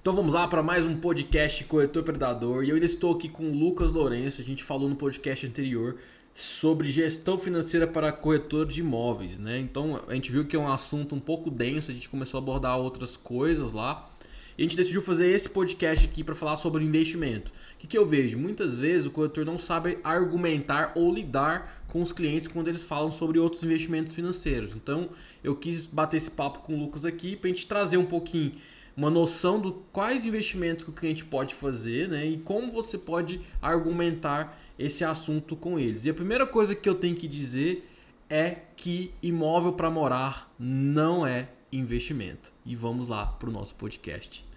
Então vamos lá para mais um podcast Corretor Predador. E eu ainda estou aqui com o Lucas Lourenço. A gente falou no podcast anterior sobre gestão financeira para corretor de imóveis, né? Então a gente viu que é um assunto um pouco denso, a gente começou a abordar outras coisas lá. E a gente decidiu fazer esse podcast aqui para falar sobre investimento. O que, que eu vejo? Muitas vezes o corretor não sabe argumentar ou lidar com os clientes quando eles falam sobre outros investimentos financeiros. Então eu quis bater esse papo com o Lucas aqui para a gente trazer um pouquinho uma noção do quais investimentos que o cliente pode fazer né, e como você pode argumentar esse assunto com eles. E a primeira coisa que eu tenho que dizer é que imóvel para morar não é investimento. E vamos lá para o nosso podcast.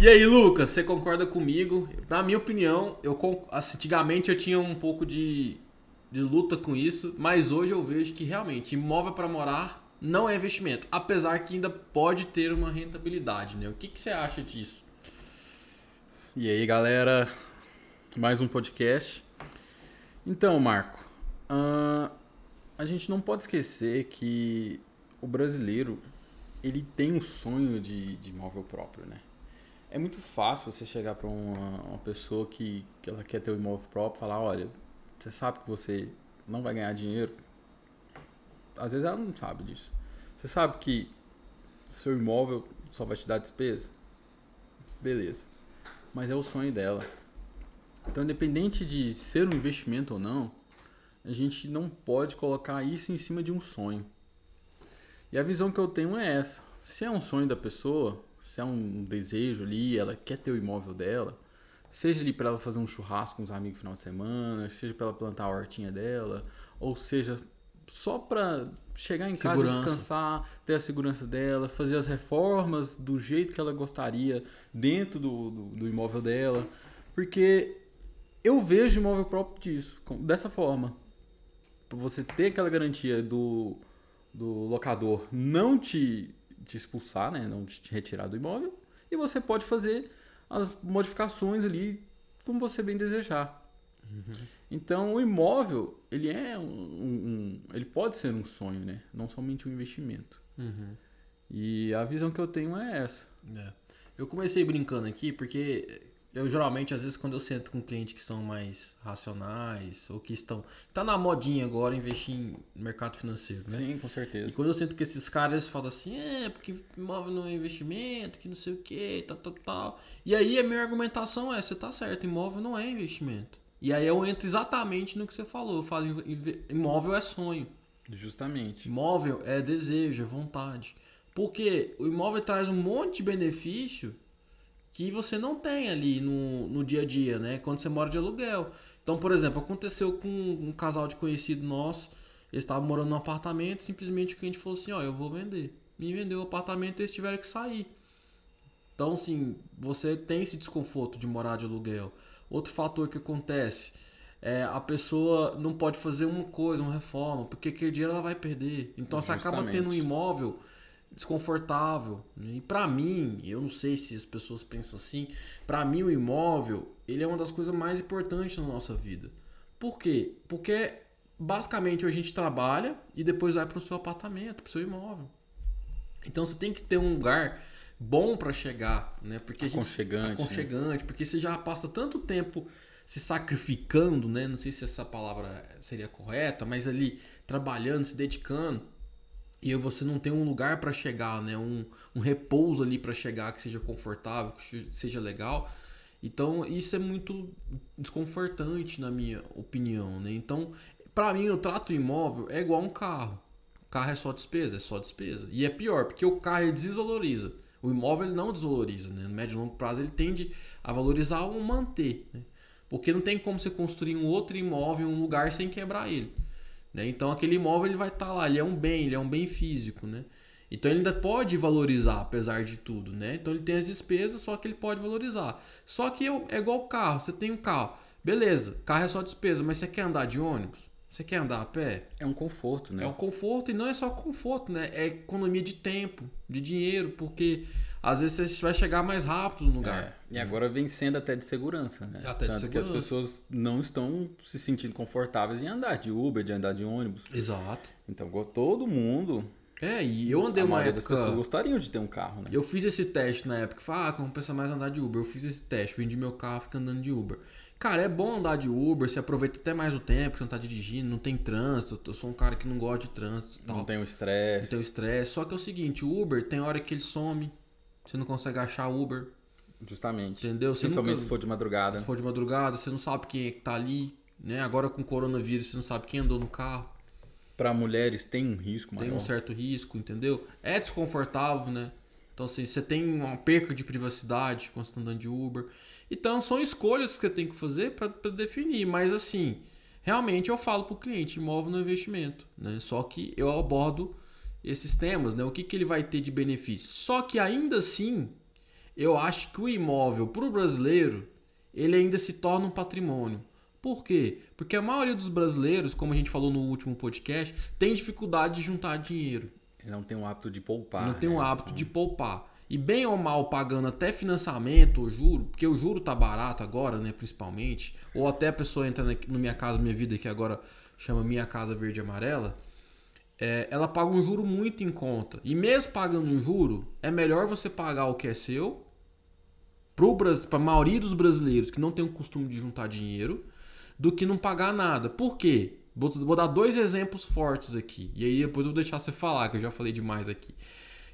E aí, Lucas, você concorda comigo? Na minha opinião, eu antigamente eu tinha um pouco de, de luta com isso, mas hoje eu vejo que realmente imóvel para morar não é investimento, apesar que ainda pode ter uma rentabilidade, né? O que, que você acha disso? E aí, galera, mais um podcast. Então, Marco, uh, a gente não pode esquecer que o brasileiro ele tem um sonho de, de imóvel próprio, né? É muito fácil você chegar para uma, uma pessoa que, que ela quer ter um imóvel próprio falar, olha, você sabe que você não vai ganhar dinheiro. Às vezes ela não sabe disso. Você sabe que seu imóvel só vai te dar despesa? Beleza. Mas é o sonho dela. Então, independente de ser um investimento ou não, a gente não pode colocar isso em cima de um sonho. E a visão que eu tenho é essa. Se é um sonho da pessoa, se é um desejo ali, ela quer ter o imóvel dela, seja ali para ela fazer um churrasco com os amigos no final de semana, seja para ela plantar a hortinha dela, ou seja só para chegar em segurança. casa, descansar, ter a segurança dela, fazer as reformas do jeito que ela gostaria dentro do, do, do imóvel dela, porque eu vejo imóvel próprio disso, dessa forma. Para você ter aquela garantia do, do locador não te te expulsar, né? Não te retirar do imóvel. E você pode fazer as modificações ali como você bem desejar. Uhum. Então o imóvel ele é um, um, ele pode ser um sonho, né? Não somente um investimento. Uhum. E a visão que eu tenho é essa. É. Eu comecei brincando aqui porque eu geralmente, às vezes, quando eu sento com clientes que são mais racionais ou que estão. Tá na modinha agora investir em mercado financeiro, né? Sim, com certeza. E quando eu sinto que esses caras eles falam assim, é, porque imóvel não é investimento, que não sei o que, tal, tal, tal. E aí a minha argumentação é: você tá certo, imóvel não é investimento. E aí eu entro exatamente no que você falou. Eu falo, imóvel é sonho. Justamente. Imóvel é desejo, é vontade. Porque o imóvel traz um monte de benefício que você não tem ali no, no dia a dia, né? Quando você mora de aluguel. Então, por exemplo, aconteceu com um casal de conhecido nosso, eles estavam morando num apartamento, simplesmente o cliente falou assim, ó, eu vou vender. Me vendeu o apartamento e eles tiveram que sair. Então, assim, você tem esse desconforto de morar de aluguel. Outro fator que acontece é a pessoa não pode fazer uma coisa, uma reforma, porque aquele dinheiro ela vai perder. Então, Justamente. você acaba tendo um imóvel desconfortável. Né? E para mim, eu não sei se as pessoas pensam assim, para mim o imóvel, ele é uma das coisas mais importantes na nossa vida. Por quê? Porque basicamente a gente trabalha e depois vai para o seu apartamento, para o seu imóvel. Então você tem que ter um lugar bom para chegar, né? Porque aconchegante, gente, aconchegante, né? porque você já passa tanto tempo se sacrificando, né? Não sei se essa palavra seria correta, mas ali trabalhando, se dedicando e você não tem um lugar para chegar, né? Um, um repouso ali para chegar que seja confortável, que seja legal. Então isso é muito desconfortante na minha opinião, né? Então, para mim o trato imóvel é igual um carro. O carro é só despesa, é só despesa. E é pior, porque o carro desvaloriza. O imóvel ele não desvaloriza, né? No médio e longo prazo ele tende a valorizar ou manter, né? Porque não tem como você construir um outro imóvel em um lugar sem quebrar ele. Né? Então aquele imóvel ele vai estar tá lá, ele é um bem, ele é um bem físico, né? Então ele ainda pode valorizar, apesar de tudo, né? Então ele tem as despesas, só que ele pode valorizar. Só que é igual carro, você tem um carro, beleza, carro é só despesa, mas você quer andar de ônibus? Você quer andar a pé? É um conforto, né? É um conforto e não é só conforto, né? É economia de tempo, de dinheiro, porque às vezes você vai chegar mais rápido no lugar. É, e agora vem sendo até de segurança, né? Até de Tanto que as segurança. pessoas não estão se sentindo confortáveis em andar de Uber, de andar de ônibus. Exato. Então, todo mundo, É, e eu andei a uma época. pessoas gostariam de ter um carro, né? Eu fiz esse teste na época. Falei, ah, compensa mais andar de Uber. Eu fiz esse teste, vendi meu carro, fica andando de Uber. Cara, é bom andar de Uber, você aproveita até mais o tempo, você não tá dirigindo, não tem trânsito. Eu sou um cara que não gosta de trânsito tal. Não tem o Não estresse. tem o estresse. Só que é o seguinte, o Uber tem hora que ele some. Você não consegue achar Uber, Justamente. entendeu? Você Principalmente nunca- se for de madrugada. Se for de madrugada, você não sabe quem é que tá ali. Né? Agora com o coronavírus, você não sabe quem andou no carro. Para mulheres tem um risco Tem maior. um certo risco, entendeu? É desconfortável, né? Então, assim, você tem uma perca de privacidade quando você tá andando de Uber. Então, são escolhas que você tem que fazer para definir. Mas, assim, realmente eu falo pro cliente, imóvel no investimento, né? Só que eu abordo esses temas, né? O que, que ele vai ter de benefício. Só que, ainda assim, eu acho que o imóvel para o brasileiro, ele ainda se torna um patrimônio. Por quê? Porque a maioria dos brasileiros, como a gente falou no último podcast, tem dificuldade de juntar dinheiro. Não tem o hábito de poupar. não tem o né? hábito de poupar. E bem ou mal pagando até financiamento ou juro, porque o juro tá barato agora, né, principalmente, ou até a pessoa entra na- no Minha Casa Minha Vida, que agora chama Minha Casa Verde e Amarela, é, ela paga um juro muito em conta. E mesmo pagando um juro, é melhor você pagar o que é seu, para a maioria dos brasileiros que não tem o costume de juntar dinheiro, do que não pagar nada. Por quê? Vou, vou dar dois exemplos fortes aqui. E aí depois eu vou deixar você falar, que eu já falei demais aqui.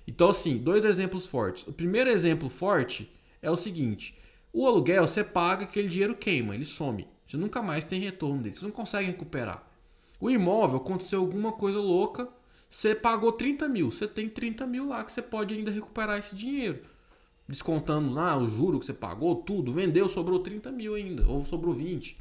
Então, assim, dois exemplos fortes. O primeiro exemplo forte é o seguinte: o aluguel você paga, aquele dinheiro queima, ele some. Você nunca mais tem retorno dele, você não consegue recuperar. O imóvel, aconteceu alguma coisa louca, você pagou 30 mil, você tem 30 mil lá que você pode ainda recuperar esse dinheiro. Descontando lá o juro que você pagou, tudo, vendeu, sobrou 30 mil ainda, ou sobrou 20.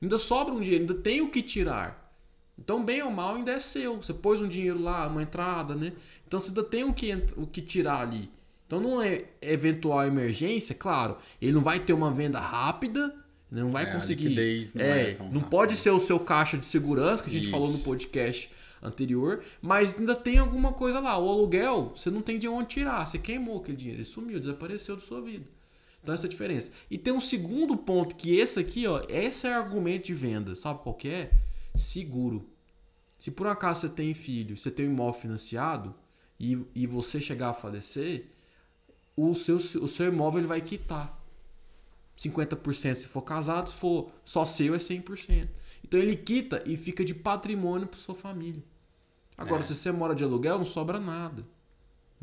Ainda sobra um dinheiro, ainda tem o que tirar. Então, bem ou mal, ainda é seu. Você pôs um dinheiro lá, uma entrada, né? Então, você ainda tem o que, o que tirar ali. Então, não é eventual emergência, claro, ele não vai ter uma venda rápida, não vai É, conseguir. não é, é não pode ser o seu caixa de segurança, que a gente Isso. falou no podcast anterior, mas ainda tem alguma coisa lá. O aluguel, você não tem de onde tirar. Você queimou aquele dinheiro, ele sumiu, desapareceu da sua vida. Então essa é a diferença. E tem um segundo ponto que esse aqui, ó, esse é argumento de venda. Sabe qual que é? Seguro. Se por acaso você tem filho, você tem um imóvel financiado e, e você chegar a falecer, o seu, o seu imóvel ele vai quitar. 50% se for casado, se for só seu é 100%. Então ele quita e fica de patrimônio para sua família. Agora, É. se você mora de aluguel, não sobra nada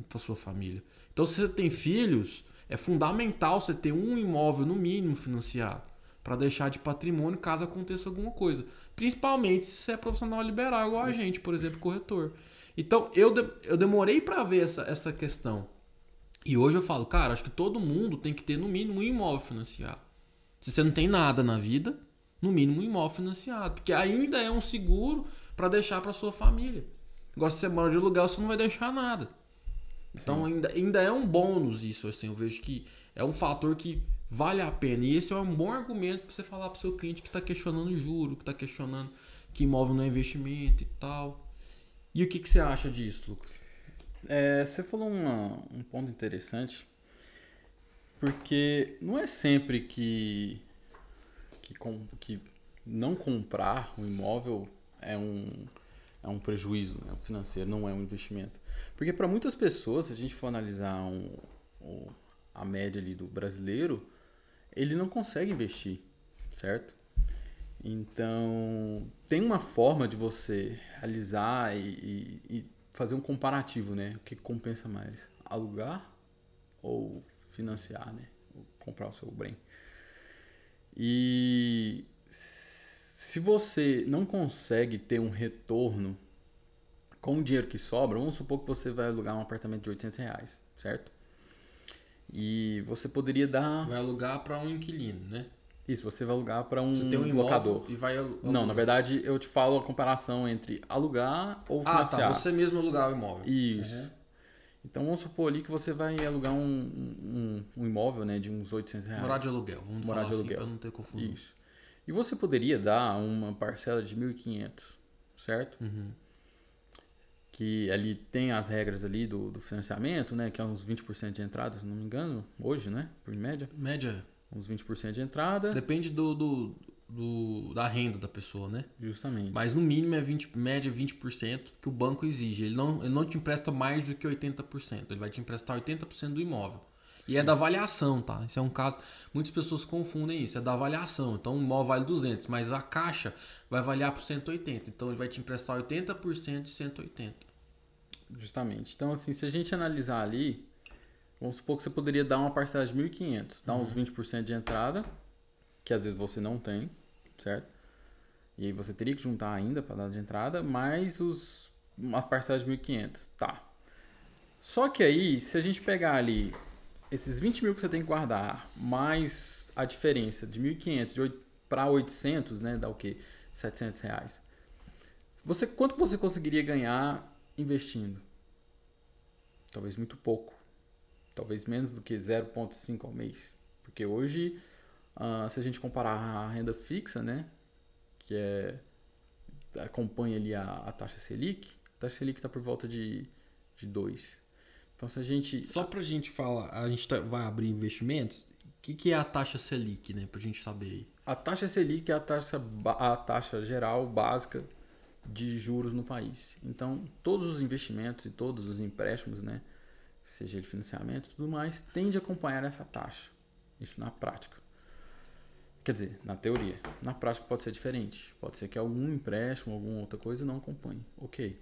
para sua família. Então, se você tem filhos, é fundamental você ter um imóvel no mínimo financiado para deixar de patrimônio caso aconteça alguma coisa. Principalmente se você é profissional liberal, igual a gente, por exemplo, corretor. Então, eu, de- eu demorei para ver essa, essa questão. E hoje eu falo, cara, acho que todo mundo tem que ter no mínimo um imóvel financiado. Se você não tem nada na vida, no mínimo um imóvel financiado, porque ainda é um seguro para deixar para sua família. Agora se você mora de aluguel, você não vai deixar nada. Então ainda, ainda é um bônus isso, assim, eu vejo que é um fator que vale a pena. E esse é um bom argumento para você falar para seu cliente que está questionando o juro, que está questionando que imóvel não é investimento e tal. E o que, que você acha disso, Lucas? É, você falou uma- um ponto interessante, porque não é sempre que, que, com- que não comprar um imóvel é um, é um prejuízo né, financeiro, não é um investimento. Porque para muitas pessoas, se a gente for analisar um- o- a média ali do brasileiro, ele não consegue investir, certo? Então, tem uma forma de você realizar e, e- e fazer um comparativo, né? O que compensa mais? Alugar ou financiar, né? Ou comprar o seu bem. E se você não consegue ter um retorno com o dinheiro que sobra, vamos supor que você vai alugar um apartamento de 800 reais, certo? E você poderia dar... Vai alugar para um inquilino, né? Isso, você vai alugar para um, Você tem um locador. e vai alu- Não, na alugar. verdade eu te falo a comparação entre alugar ou Ah, financiar. tá. Você mesmo alugar o imóvel. Isso. Uhum. Então vamos supor ali que você vai alugar um, um, um imóvel né, de uns 800 reais. Morar de aluguel. Vamos Morar falar de assim aluguel. para não ter confusão. Isso. E você poderia dar uma parcela de 1.500, certo? Uhum. que ali tem as regras ali do, do financiamento, né? Que é uns 20% de entrada, se não me engano, hoje, né? Por média. Média. Uns 20% de entrada. Depende do, do, do, da renda da pessoa, né? Justamente. Mas no mínimo é 20, média 20% que o banco exige. Ele não, ele não te empresta mais do que 80%. Ele vai te emprestar 80% do imóvel. E é da avaliação, tá? Isso é um caso. Muitas pessoas confundem isso. É da avaliação. Então o imóvel vale 200, mas a caixa vai avaliar por 180. Então ele vai te emprestar 80% de 180. Justamente. Então, assim, se a gente analisar ali, vamos supor que você poderia dar uma parcela de 1.500, dar uns 20% de entrada, que às vezes você não tem, certo? E aí você teria que juntar ainda para dar de entrada, mais os, uma parcela de 1.500. Tá. Só que aí, se a gente pegar ali esses 20 mil que você tem que guardar, mais a diferença de 1.500 para 800, né, dá o quê? 700 reais. Você, quanto você conseguiria ganhar investindo? Talvez muito pouco. Talvez menos do que 0,5 ao mês. Porque hoje, uh, se a gente comparar a renda fixa, né, que é acompanha ali a, a taxa Selic, a taxa Selic está por volta de, de 2. Então, se a gente. Só pra gente falar, a gente tá, vai abrir investimentos. O que, que é a taxa Selic, né? Pra gente saber aí. A taxa Selic é a taxa, a taxa geral básica de juros no país. Então, todos os investimentos e todos os empréstimos, né? Seja ele financiamento e tudo mais, tende a acompanhar essa taxa. Isso na prática. Quer dizer, na teoria. Na prática pode ser diferente. Pode ser que algum empréstimo, alguma outra coisa não acompanhe. Ok.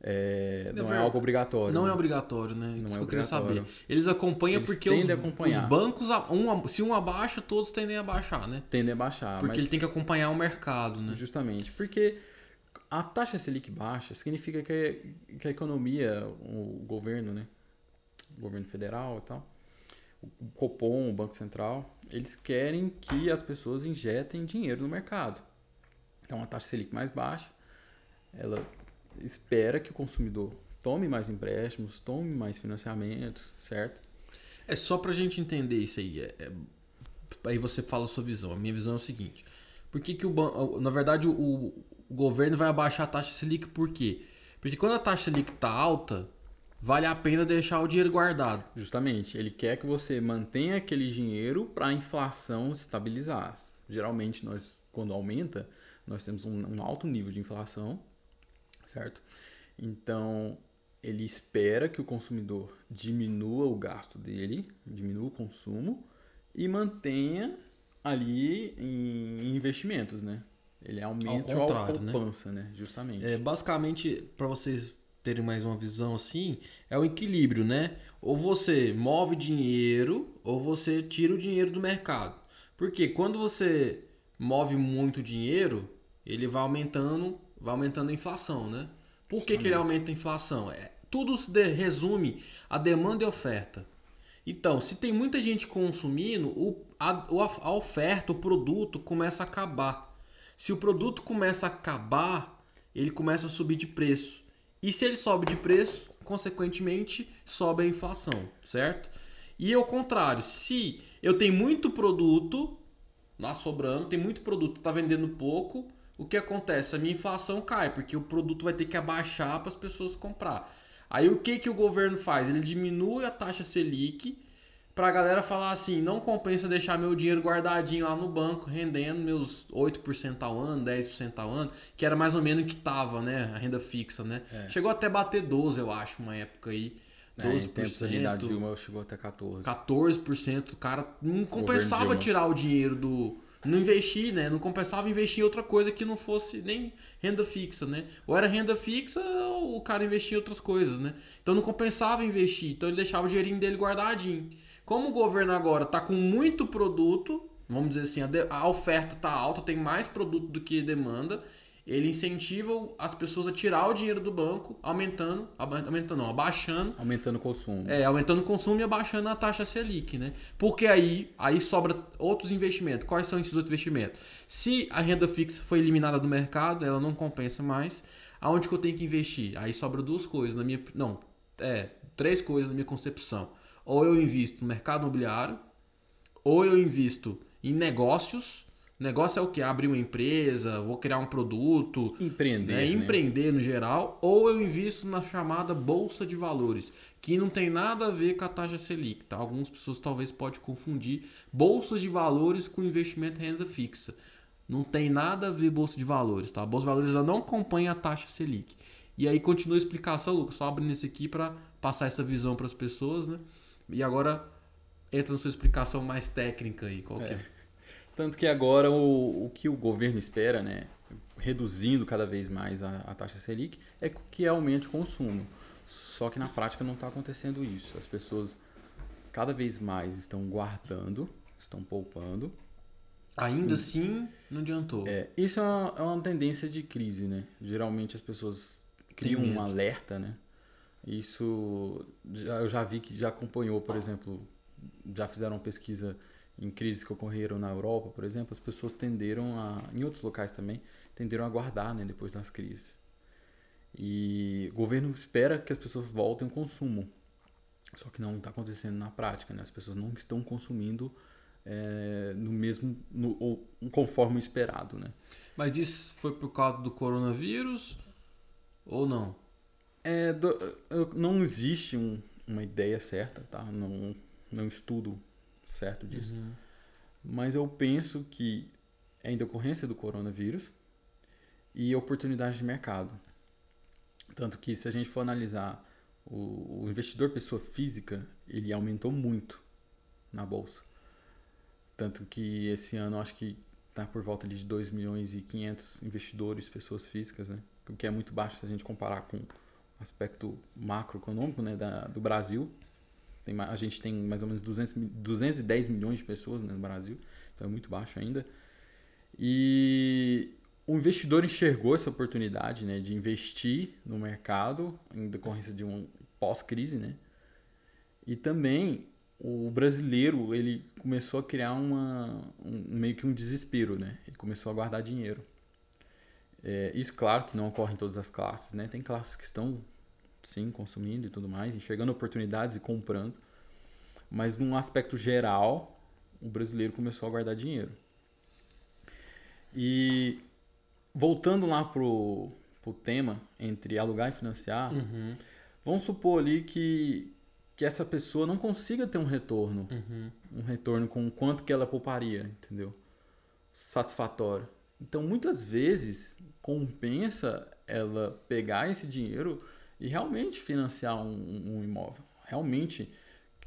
É, não é algo obrigatório. Não né? é obrigatório, né? Não Isso é que eu queria saber. Eles acompanham Eles porque os, acompanhar. os bancos, um, se um abaixa, todos tendem a baixar, né? Tendem a baixar. Porque ele tem que acompanhar o mercado, né? Justamente. Porque a taxa Selic baixa significa que, que a economia, o governo, né? Governo federal e tal, o Copom, o Banco Central, eles querem que as pessoas injetem dinheiro no mercado. Então a taxa Selic mais baixa, ela espera que o consumidor tome mais empréstimos, tome mais financiamentos, certo? É só pra gente entender isso aí. é- é- aí você fala a sua visão. A minha visão é o seguinte. Por que, que o banco. Na verdade, o, o governo vai abaixar a taxa Selic por quê? Porque quando a taxa Selic tá alta, vale a pena deixar o dinheiro guardado. Justamente, ele quer que você mantenha aquele dinheiro para a inflação se estabilizar. Geralmente, nós, quando aumenta, nós temos um, um alto nível de inflação, certo? Então, ele espera que o consumidor diminua o gasto dele, diminua o consumo e mantenha ali em investimentos, né? Ele aumenta a contrário, né? poupança, né? Justamente. É, basicamente, para vocês terem mais uma visão assim, é o equilíbrio, né? Ou você move dinheiro, ou você tira o dinheiro do mercado. Porque quando você move muito dinheiro, ele vai aumentando, vai aumentando a inflação, né? Por que, que ele aumenta a inflação? É, tudo se de- resume a demanda e oferta. Então, se tem muita gente consumindo, o, a, a oferta, o produto começa a acabar. Se o produto começa a acabar, ele começa a subir de preço. E se ele sobe de preço, consequentemente, sobe a inflação, certo? E ao contrário, se eu tenho muito produto lá sobrando, tem muito produto, tá vendendo pouco, o que acontece? A minha inflação cai, porque o produto vai ter que abaixar para as pessoas comprar. Aí o que que o governo faz? Ele diminui a taxa Selic para a galera falar assim, não compensa deixar meu dinheiro guardadinho lá no banco, rendendo meus 8% ao ano, 10% ao ano, que era mais ou menos o que tava, né, a renda fixa, né? Chegou até bater 12, eu acho, uma época aí. É, 12%. em tempos ali da Dilma chegou até 14. 14%, o cara não compensava tirar o dinheiro do. Não investir, né? Não compensava investir em outra coisa que não fosse nem renda fixa, né? Ou era renda fixa ou o cara investia em outras coisas, né? Então não compensava investir, então ele deixava o dinheirinho dele guardadinho. Como o governo agora tá com muito produto, vamos dizer assim, a, de- a oferta tá alta, tem mais produto do que demanda, ele incentiva as pessoas a tirar o dinheiro do banco, aumentando, aumentando, não, abaixando Aumentando o consumo. é, aumentando o consumo e abaixando a taxa Selic, né? Porque aí, aí sobra outros investimentos. Quais são esses outros investimentos? Se a renda fixa foi eliminada do mercado, ela não compensa mais. Aonde que eu tenho que investir? Aí sobra duas coisas na minha, não, é, três coisas na minha concepção. Ou eu invisto no mercado imobiliário, ou eu invisto em negócios negócio é o que? Abrir uma empresa, vou criar um produto, Empreender. né? né? empreender no geral, ou eu invisto na chamada bolsa de valores, que não tem nada a ver com a taxa Selic. Tá? Algumas pessoas talvez podem confundir bolsa de valores com investimento em renda fixa. Não tem nada a ver bolsa de valores, tá? A bolsa de valores não acompanha a taxa Selic. E aí continua a explicação, Lucas, só abrindo isso aqui para passar essa visão para as pessoas, né? E agora entra na sua explicação mais técnica aí, qual que é? Tanto que agora o, o que o governo espera, né, reduzindo cada vez mais a, a taxa Selic, é que aumente o consumo. Só que na prática não está acontecendo isso. As pessoas cada vez mais estão guardando, estão poupando. Ainda assim, não adiantou. É, isso é uma, é uma tendência de crise, né? Geralmente as pessoas criam um alerta, né? Isso já- eu já vi que já acompanhou, por exemplo, já fizeram pesquisa em crises que ocorreram na Europa, por exemplo, as pessoas tenderam a, em outros locais também, tenderam a guardar, né, depois das crises. E o governo espera que as pessoas voltem ao consumo. Só que não está acontecendo na prática, né? As pessoas não estão consumindo é, no mesmo, no, ou conforme esperado, né? Mas isso foi por causa do coronavírus ou não? É, não existe um- uma ideia certa, tá? Não, não estudo certo disso. Mas eu penso que é em decorrência do coronavírus e oportunidade de mercado. Tanto que se a gente for analisar o, o investidor pessoa física, ele aumentou muito na bolsa. Tanto que esse ano acho que está por volta de 2 milhões e 500 investidores pessoas físicas, né? O que é muito baixo se a gente comparar com aspecto macroeconômico né, da, do Brasil. Tem, a gente tem mais ou menos 200, mi- 210 milhões de pessoas né, no Brasil, então é muito baixo ainda. E o investidor enxergou essa oportunidade né, de investir no mercado em decorrência de um pós-crise, né? E também o brasileiro ele começou a criar uma, um, meio que um desespero, né? Ele começou a guardar dinheiro. É, isso, claro, que não ocorre em todas as classes, né? Tem classes que estão, sim, consumindo e tudo mais, enxergando oportunidades e comprando. Mas, num aspecto geral, o brasileiro começou a guardar dinheiro. E, voltando lá pro, pro tema, entre alugar e financiar, Uhum, vamos supor ali que, que essa pessoa não consiga ter um retorno uhum. um retorno com o quanto que ela pouparia, entendeu? Satisfatório. Então, muitas vezes, compensa ela pegar esse dinheiro e realmente financiar um, um imóvel. Realmente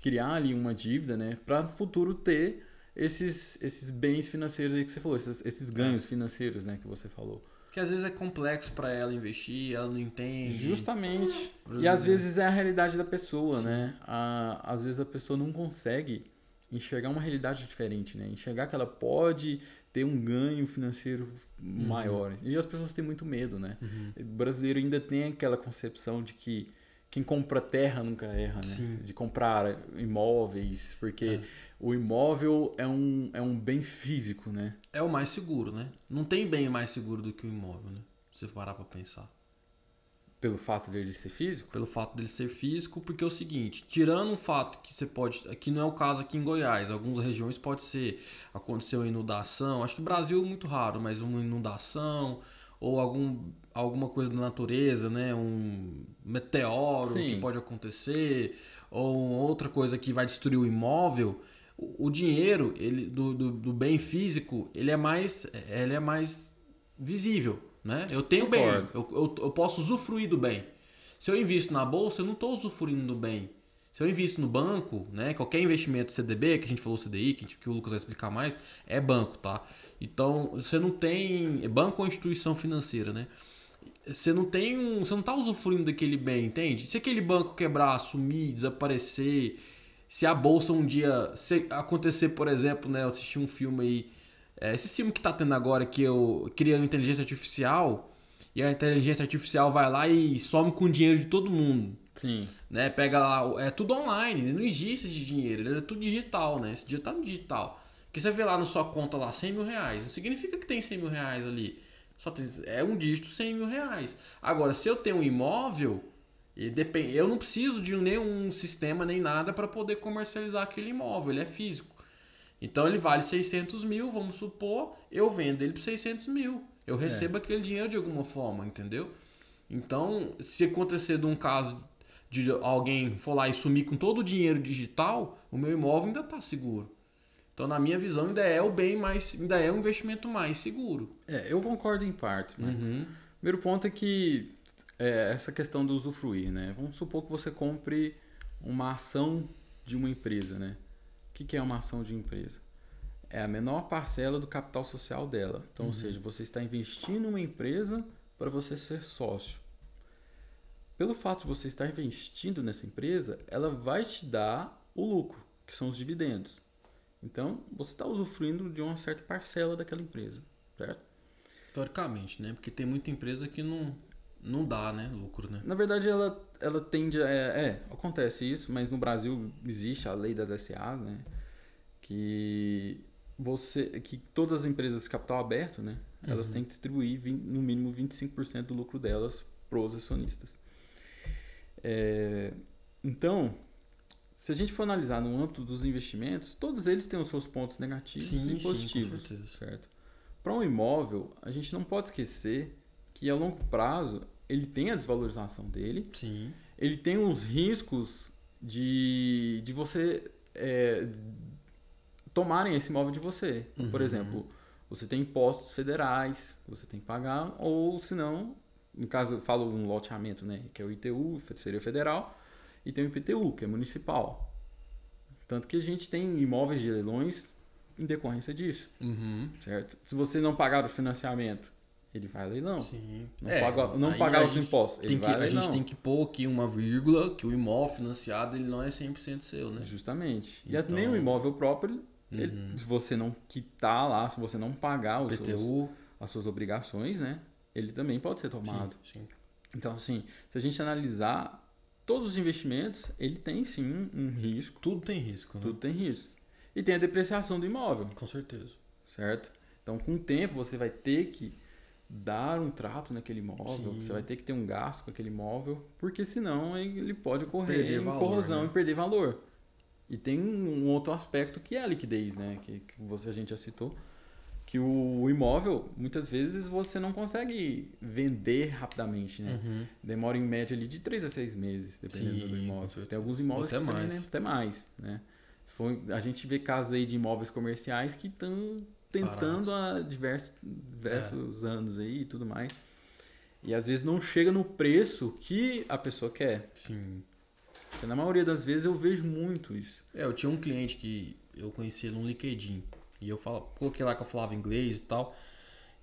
criar ali uma dívida, né? Para no futuro ter esses, esses bens financeiros aí que você falou, esses, esses ganhos financeiros, né? Que você falou. Que às vezes é complexo para ela investir, ela não entende. Justamente. E às vezes é a realidade da pessoa, né? A, às vezes a pessoa não consegue enxergar uma realidade diferente, né? Enxergar que ela pode ter um ganho financeiro maior. E as pessoas têm muito medo, né? Uhum. O brasileiro ainda tem aquela concepção de que quem compra terra nunca erra, né? De comprar imóveis, porque o imóvel é um, é um bem físico, né? É o mais seguro, né? Não tem bem mais seguro do que o imóvel, né? Se você parar pra pensar. Pelo fato de ele ser físico. Pelo fato dele ser físico, porque é o seguinte, tirando um fato que você pode. Aqui não é o caso aqui em Goiás, algumas regiões pode ser. Aconteceu uma inundação, acho que o Brasil é muito raro, mas uma inundação, ou algum, alguma coisa da natureza, né? Um meteoro Sim. que pode acontecer, ou outra coisa que vai destruir o imóvel. O, o dinheiro ele, do, do, do bem físico, ele é mais. Ele é mais visível. Né? Eu tenho bem, Concordo. eu, eu, eu posso usufruir do bem. Se eu invisto na bolsa, eu não estou usufruindo do bem. Se eu invisto no banco, né, qualquer investimento CDB, que a gente falou CDI, que, gente- que o Lucas vai explicar mais, é banco, tá? Então, você não tem. Banco ou instituição financeira, né? Você não tem um. Você não tá usufruindo daquele bem, entende? Se aquele banco quebrar, sumir, desaparecer, se a bolsa um dia. Se acontecer, por exemplo, né? Eu assisti um filme aí. É, esse filme que tá tendo agora que eu cria inteligência artificial e a inteligência artificial vai lá e some com o dinheiro de todo mundo Sim. né? Pega lá, é tudo online, não existe esse dinheiro, ele é tudo digital, né? Esse dinheiro tá no digital. Que você vê lá na sua conta lá 100 mil reais, não significa que tem 100 mil reais ali. Só tem, é um dígito 100 mil reais. Agora, se eu tenho um imóvel, eu não preciso de nenhum sistema nem nada para poder comercializar aquele imóvel, ele é físico. Então ele vale 600 mil, vamos supor, eu vendo ele por 600 mil. Eu recebo é. aquele dinheiro de alguma forma, entendeu? Então, se acontecer de um caso de alguém for lá e sumir com todo o dinheiro digital, o meu imóvel ainda está seguro. Então, na minha visão, ainda é o bem mais, ainda é o investimento mais seguro. É, eu concordo em parte. Né? Uhum. Primeiro ponto é que é essa questão do usufruir, né? Vamos supor que você compre uma ação de uma empresa, né? O que é uma ação de empresa? É a menor parcela do capital social dela. Então, uhum. ou seja, você está investindo em uma empresa para você ser sócio. Pelo fato de você estar investindo nessa empresa, ela vai te dar o lucro, que são os dividendos. Então, você está usufruindo de uma certa parcela daquela empresa, certo? Teoricamente, né? Porque tem muita empresa que não, não dá, né? Lucro, né? Na verdade, ela, ela tende a... É, é, acontece isso, mas no Brasil existe a lei das SA, né? Que você que todas as empresas de capital aberto, né? Elas uhum. têm que distribuir 20, no mínimo 25% do lucro delas para os acionistas. É, então, se a gente for analisar no âmbito dos investimentos, todos eles têm os seus pontos negativos sim, e positivos, sim, certo? Para um imóvel, a gente não pode esquecer que a longo prazo ele tem a desvalorização dele, sim. ele tem os riscos de, de você é, tomarem esse imóvel de você. Uhum. Por exemplo, você tem impostos federais, você tem que pagar, ou se não, no caso eu falo um loteamento, né, que é o ITU, seria federal, e tem o IPTU, que é municipal. Tanto que a gente tem imóveis de leilões em decorrência disso. Uhum. Certo? Se você não pagar o financiamento, ele vai a leilão. Sim. Não, é, paga, não pagar os impostos, ele vai a, a gente tem que pôr aqui uma vírgula que o imóvel financiado ele não é 100% seu, né? Justamente. Então... E nem o imóvel próprio, ele, uhum. se você não quitar lá, se você não pagar os seus, as suas obrigações, né? Ele também pode ser tomado. Sim, sim. Então, assim, se a gente analisar todos os investimentos, ele tem sim um risco. Tudo tem risco, né? Tudo tem risco. E tem a depreciação do imóvel. Com certeza. Certo? Então, com o tempo, você vai ter que dar um trato naquele imóvel, você vai ter que ter um gasto com aquele imóvel, porque senão ele pode ocorrer perder em valor, corrosão né? e perder valor. E tem um outro aspecto que é a liquidez, né? Que, que você, a gente já citou, que o imóvel, muitas vezes, você não consegue vender rapidamente, né? Uhum. Demora em média ali de 3 a 6 meses, dependendo Sim, do imóvel. Tem alguns imóveis até que mais. Também, né? até mais, né? Foi, a gente vê casos aí de imóveis comerciais que estão tentando Baratos. há diversos, diversos é. anos aí e tudo mais. E às vezes não chega no preço que a pessoa quer. Sim. Porque na maioria das vezes eu vejo muito isso. É, eu tinha um cliente que eu conheci no LinkedIn. E eu falo, coloquei lá que eu falava inglês e tal.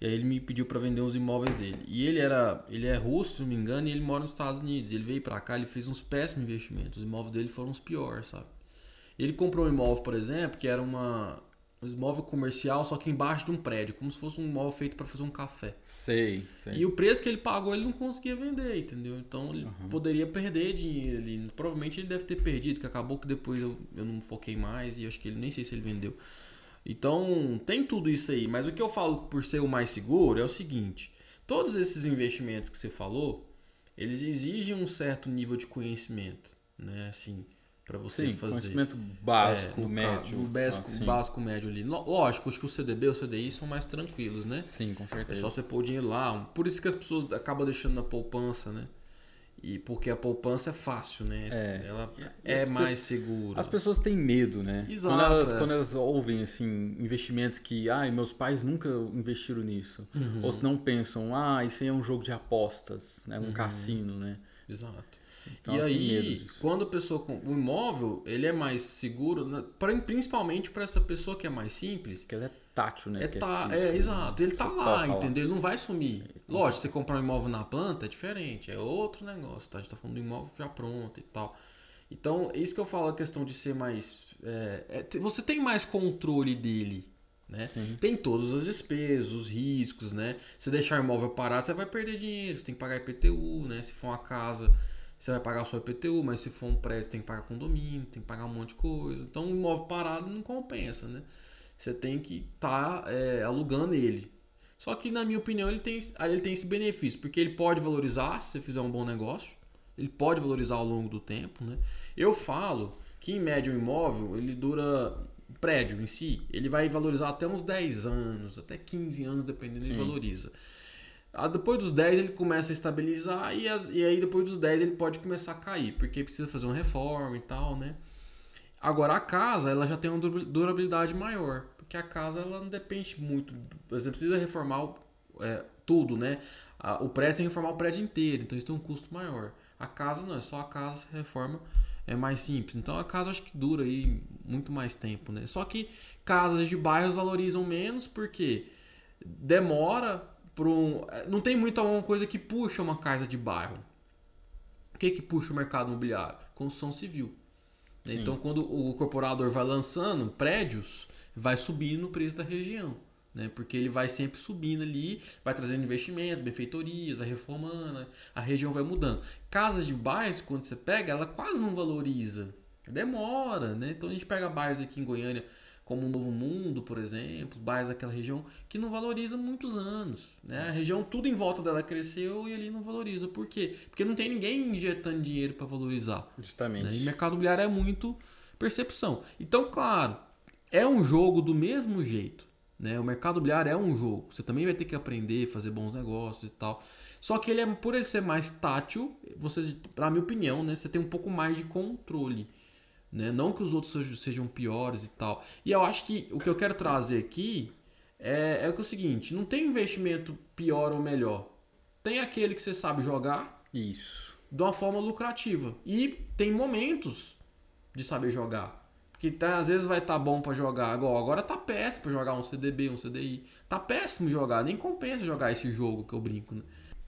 E aí ele me pediu para vender uns imóveis dele. E ele era, ele é russo, se não me engano, e ele mora nos Estados Unidos. Ele veio para cá, ele fez uns péssimos investimentos. Os imóveis dele foram os piores, sabe? Ele comprou um imóvel, por exemplo, que era uma um imóvel comercial, só que embaixo de um prédio, como se fosse um imóvel feito para fazer um café. Sei, sei. E o preço que ele pagou, ele não conseguia vender, entendeu? Então ele uhum. poderia perder dinheiro ali. Provavelmente ele deve ter perdido, que acabou que depois eu, eu não foquei mais e acho que ele nem sei se ele vendeu. Então, tem tudo isso aí, mas o que eu falo por ser o mais seguro é o seguinte: todos esses investimentos que você falou, eles exigem um certo nível de conhecimento, né? Assim, para você Sim, fazer. conhecimento básico, é, médio. O básico, ah, básico, médio ali. Lógico, acho que o CDB e o CDI são mais tranquilos, né? Sim, com certeza. É só você pôr o dinheiro lá. Por isso que as pessoas acabam deixando na poupança, né? E porque a poupança é fácil, né? É, ela é mais pessoas, segura. As pessoas têm medo, né? Exato. Quando elas, é. quando elas ouvem assim investimentos que, ai, meus pais nunca investiram nisso, uhum. ou se não pensam, ah, isso aí é um jogo de apostas, né? Um uhum. cassino, né? Exato. Então, e aí, quando a pessoa o imóvel, ele é mais seguro, né? principalmente para essa pessoa que é mais simples, que ela é tátil, né? É, tá, é, é exato. Ele tá lá, entendeu? Ele não vai sumir. É, Lógico, você comprar um imóvel na planta é diferente, é outro negócio, tá? A gente tá falando do imóvel já pronto e tal. Então, é isso que eu falo, a questão de ser mais. É, é, você tem mais controle dele. Né? Tem todas as despesas, os riscos, né? Se deixar o imóvel parado, você vai perder dinheiro, você tem que pagar IPTU, né? Se for uma casa, você vai pagar só IPTU, mas se for um prédio, você tem que pagar condomínio, tem que pagar um monte de coisa. Então, o imóvel parado não compensa, né? Você tem que estar tá, é, alugando ele. Só que, na minha opinião, ele tem, ele tem esse benefício, porque ele pode valorizar se você fizer um bom negócio, ele pode valorizar ao longo do tempo. Né? Eu falo que, em média, um imóvel ele dura prédio em si, ele vai valorizar até uns 10 anos, até 15 anos, dependendo, Sim. ele valoriza. Ah, Depois dos 10 ele começa a estabilizar e, as- e aí depois dos 10 ele pode começar a cair, porque precisa fazer uma reforma e tal, né? Agora a casa, ela já tem uma dura- durabilidade maior, porque a casa ela não depende muito, exemplo, precisa reformar o- é, tudo, né? O prédio tem que reformar o prédio inteiro, então isso tem um custo maior. A casa não, é só a casa se reforma, é mais simples. Então a casa acho que dura aí muito mais tempo, né? Só que casas de bairros valorizam menos porque demora para um. Não tem muita uma coisa que puxa uma casa de bairro. O que que puxa o mercado imobiliário? Construção civil. né? Sim. Então, quando o corporador vai lançando prédios, vai subindo o preço da região. Né? Porque ele vai sempre subindo ali, vai trazendo investimentos, benfeitorias, vai reformando, a região vai mudando. Casas de bairros, quando você pega, ela quase não valoriza. Demora, né? Então a gente pega bairros aqui em Goiânia, como o Novo Mundo, por exemplo, bairros daquela região, que não valoriza muitos anos. Né? A região, tudo em volta dela cresceu e ali não valoriza. Por quê? Porque não tem ninguém injetando dinheiro para valorizar. Justamente. Né? E mercado imobiliário é muito percepção. Então, claro, é um jogo do mesmo jeito. Né? O mercado imobiliário é um jogo. Você também vai ter que aprender, fazer bons negócios e tal. Só que ele é, por ele ser mais tátil, você, na minha opinião, né, você tem um pouco mais de controle. Né? Não que os outros sejam, piores e tal. E eu acho que o que eu quero trazer aqui é, é o é o seguinte: não tem investimento pior ou melhor. Tem aquele que você sabe jogar Isso. de uma forma lucrativa. E tem momentos de saber jogar. Porque tá, às vezes vai estar bom pra jogar. Agora, agora tá péssimo pra jogar um CDB, um CDI. Tá péssimo jogar. Nem compensa jogar esse jogo que eu brinco, né?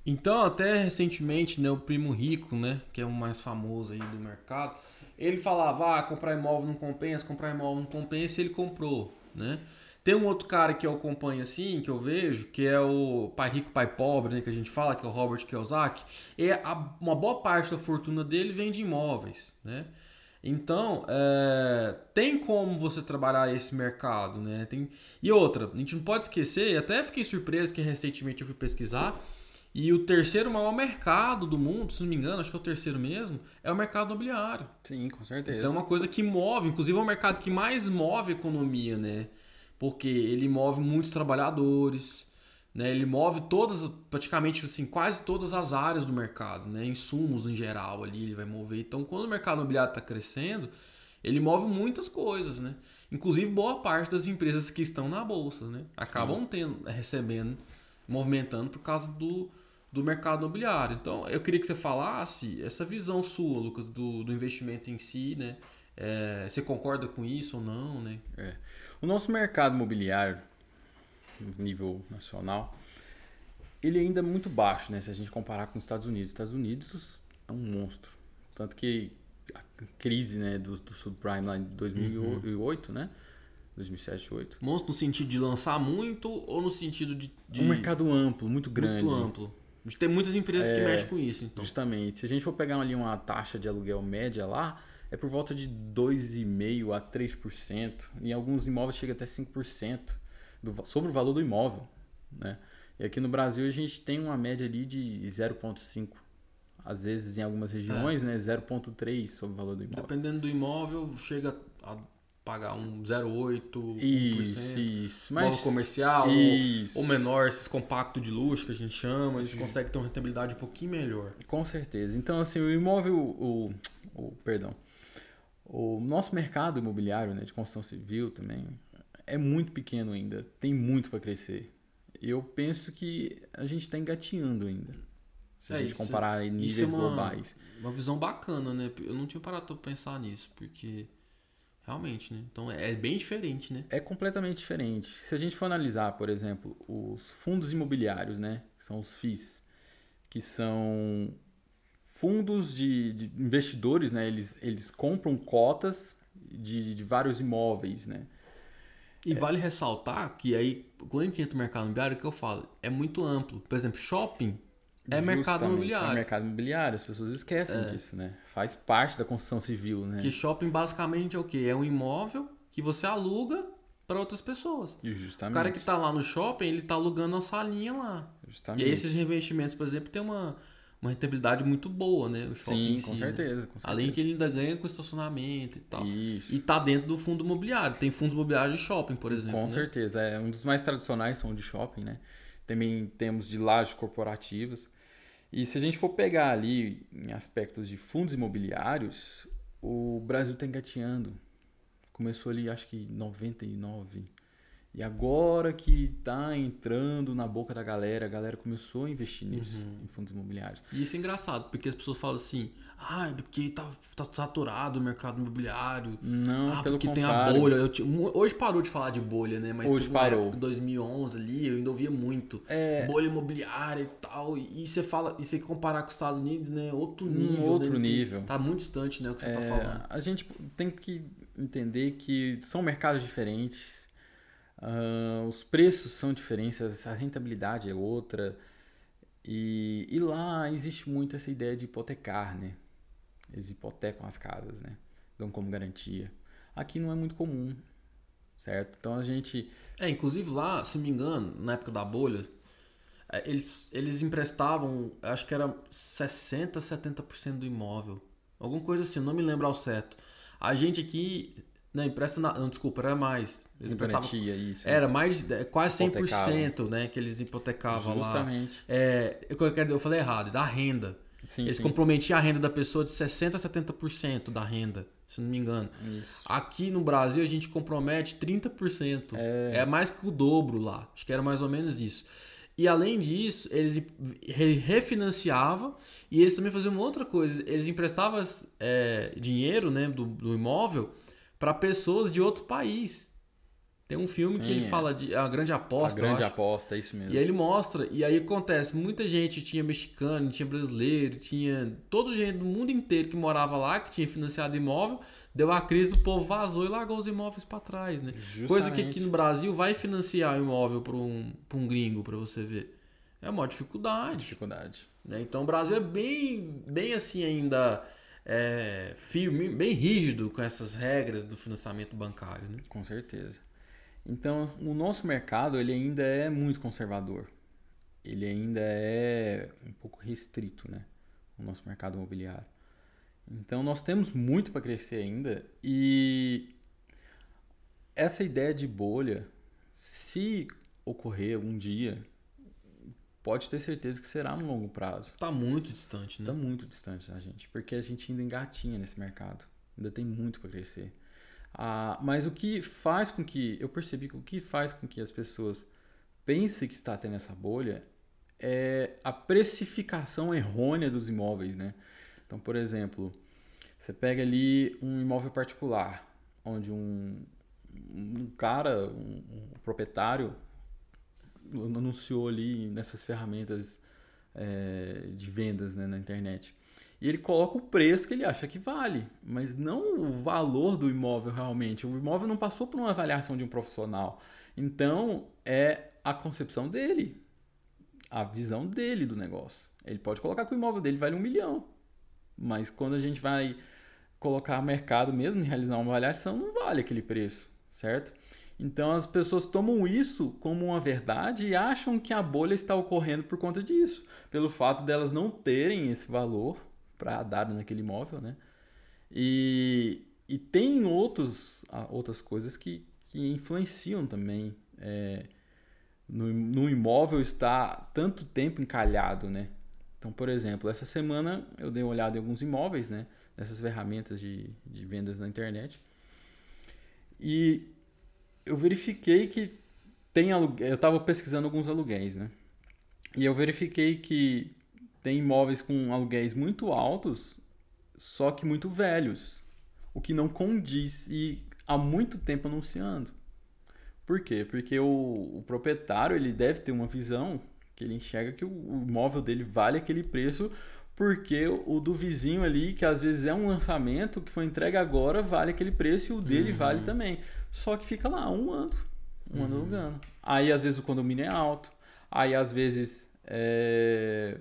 Então, até recentemente, né, o Primo Rico, né, que é o mais famoso aí do mercado, ele falava, ah, comprar imóvel não compensa, comprar imóvel não compensa, e ele comprou, né? Tem um outro cara que eu acompanho assim, que eu vejo, que é o pai rico, pai pobre, né, que a gente fala, que é o Robert Kiyosaki. E a- uma boa parte da fortuna dele vem de imóveis, né? Então, é, tem como você trabalhar esse mercado, né? Tem... E outra, a gente não pode esquecer, até fiquei surpreso que recentemente eu fui pesquisar, e o terceiro maior mercado do mundo, se não me engano, acho que é o terceiro mesmo, é o mercado imobiliário. Sim, com certeza. Então é uma coisa que move, inclusive é o mercado que mais move a economia, né? Porque ele move muitos trabalhadores, né? Ele move todas, praticamente assim, quase todas as áreas do mercado, né? Insumos em geral ali ele vai mover. Então quando o mercado imobiliário está crescendo, ele move muitas coisas, né? Inclusive boa parte das empresas que estão na bolsa, né? Acabam tendo, recebendo, movimentando por causa do, do mercado imobiliário. Então, eu queria que você falasse essa visão sua, Lucas, do, do investimento em si, né? É, você concorda com isso ou não, né? É. O nosso mercado imobiliário, nível nacional, ele ainda é muito baixo, né? Se a gente comparar com os Estados Unidos. Os Estados Unidos é um monstro. Tanto que a crise né, do, do subprime lá em 2008, né? 2007, 2008. Monstro no sentido de lançar muito ou no sentido de, de Um mercado amplo, muito grande. muito amplo? Ter muitas empresas que É, mexem com isso, então. Justamente. Se a gente for pegar ali uma taxa de aluguel média lá, é por volta de 2,5% a 3%. Em alguns imóveis chega até 5% do, sobre o valor do imóvel. Né? E aqui no Brasil a gente tem uma média ali de 0,5%. Às vezes em algumas regiões, né, 0,3% sobre o valor do imóvel. Dependendo do imóvel, chega a pagar um 0,8%. Isso, 1%. isso. Mas, comercial ou, Isso. ou menor, esses compactos de luxo que a gente chama, eles conseguem ter uma rentabilidade um pouquinho melhor. Com certeza. Então, assim, o imóvel, o, o perdão, o nosso mercado imobiliário, né, de construção civil também, é muito pequeno ainda, tem muito para crescer. Eu penso que a gente está engatinhando ainda, se a É, gente isso- comparar em isso níveis é uma- globais. Uma visão bacana, né? Eu não tinha parado pra pensar nisso, porque realmente, né? Então é bem diferente, né? É completamente diferente. Se a gente for analisar, por exemplo, os fundos imobiliários, né, que são os FIIs, que são fundos de, de investidores, né, eles, eles compram cotas de, de vários imóveis, né. E vale ressaltar que aí, quando a gente entra no mercado imobiliário, o que eu falo? É muito amplo. Por exemplo, shopping é mercado Justamente, imobiliário. É mercado imobiliário, as pessoas esquecem disso, né? Faz parte da construção civil, né? Que shopping basicamente é o quê? É um imóvel que você aluga para outras pessoas. E O Justamente. cara que tá lá no shopping, ele tá alugando uma salinha lá. justamente. E esses revestimentos, por exemplo, tem uma, uma rentabilidade muito boa, né? O shopping Sim, com, si, certeza, né? com certeza. Além que ele ainda ganha com estacionamento e tal. Isso. E tá dentro do fundo imobiliário. Tem fundos imobiliários de shopping, por exemplo. Com né? certeza. É um dos mais tradicionais são de shopping, né? Também temos de lajes corporativas. E se a gente for pegar ali em aspectos de fundos imobiliários, o Brasil está engateando. Começou ali, acho que 99, e agora que está entrando na boca da galera, a galera começou a investir nisso, uhum. em fundos imobiliários. E isso é engraçado, porque as pessoas falam assim, ah, é porque tá, tá saturado o mercado imobiliário. Não, ah, pelo porque contrário. tem a bolha. Hoje parou de falar de bolha, né? Mas hoje parou. Em 2011 ali, eu ainda ouvia muito. É... Bolha imobiliária e tal. E você fala, e você comparar com os Estados Unidos, né? Outro nível. Um outro né? nível. Tá muito distante, né? O que você tá é... tá falando. A gente tem que entender que são mercados diferentes Uh, os preços são diferentes, a rentabilidade é outra. E, e lá existe muito essa ideia de hipotecar, né? Eles hipotecam as casas, né? Dão como garantia. Aqui não é muito comum, certo? Então a gente. É, inclusive lá, se me engano, na época da bolha, é, eles, eles emprestavam, acho que era 60%, 70% do imóvel. Alguma coisa assim, não me lembro ao certo. A gente aqui não, empresta na, não, desculpa, era mais. Eles emprestavam. isso. Era mais, é, quase 100% né, que eles hipotecavam Justamente. lá. É, eu, eu falei errado, da renda. Sim, eles sim. comprometiam a renda da pessoa de 60% a 70% da renda, se não me engano. Isso. Aqui no Brasil a gente compromete 30%. É... é mais que o dobro lá. Acho que era mais ou menos isso. E além disso, eles refinanciavam e eles também faziam uma outra coisa. Eles emprestavam é, dinheiro né, do, do imóvel para pessoas de outro país. Tem um filme Sim, que ele é. fala de a grande aposta. A grande aposta, é isso mesmo. E aí ele mostra, e aí acontece, muita gente tinha mexicano, tinha brasileiro, tinha todo gente do mundo inteiro que morava lá, que tinha financiado imóvel, deu a crise, o povo vazou e largou os imóveis para trás, né? Justamente. Coisa que aqui no Brasil vai financiar o imóvel para um, um gringo, para você ver. É uma dificuldade. Dificuldade. Né? Então o Brasil é bem, bem assim ainda é, firme, bem rígido com essas regras do financiamento bancário. Né? Com certeza. Então, o nosso mercado ele ainda é muito conservador. Ele ainda é um pouco restrito, né? O nosso mercado imobiliário. Então, nós temos muito para crescer ainda e essa ideia de bolha, se ocorrer um dia, pode ter certeza que será no longo prazo. Está muito distante, né? Está muito distante da gente, porque a gente ainda engatinha nesse mercado. Ainda tem muito para crescer. Ah, mas o que faz com que. Eu percebi que o que faz com que as pessoas pensem que está tendo essa bolha é a precificação errônea dos imóveis, né? Então, por exemplo, você pega ali um imóvel particular, onde um, um cara, um, um proprietário, anunciou ali nessas ferramentas é, de vendas né, na internet. E ele coloca o preço que ele acha que vale, mas não o valor do imóvel realmente. O imóvel não passou por uma avaliação de um profissional. Então, é a concepção dele, a visão dele do negócio. Ele pode colocar que o imóvel dele vale um milhão, mas quando a gente vai colocar mercado mesmo, realizar uma avaliação, não vale aquele preço, certo? Então as pessoas tomam isso como uma verdade e acham que a bolha está ocorrendo por conta disso, pelo fato delas não terem esse valor para dar naquele imóvel, né? E, e tem outros, outras coisas que, que influenciam também é, no, no imóvel estar tanto tempo encalhado, né? Então, por exemplo, essa semana eu dei uma olhada em alguns imóveis, né? Nessas ferramentas de, de vendas na internet. E eu verifiquei que tem aluguel. Eu estava pesquisando alguns aluguéis, né? E eu verifiquei que tem imóveis com aluguéis muito altos, só que muito velhos, o que não condiz e há muito tempo anunciando. Por quê? Porque o, o proprietário ele deve ter uma visão que ele enxerga que o, o imóvel dele vale aquele preço porque o do vizinho ali, que às vezes é um lançamento que foi entregue agora, vale aquele preço e o dele uhum. vale também. Só que fica lá um ano, um uhum. ano alugando. Aí às vezes o condomínio é alto, aí às vezes é...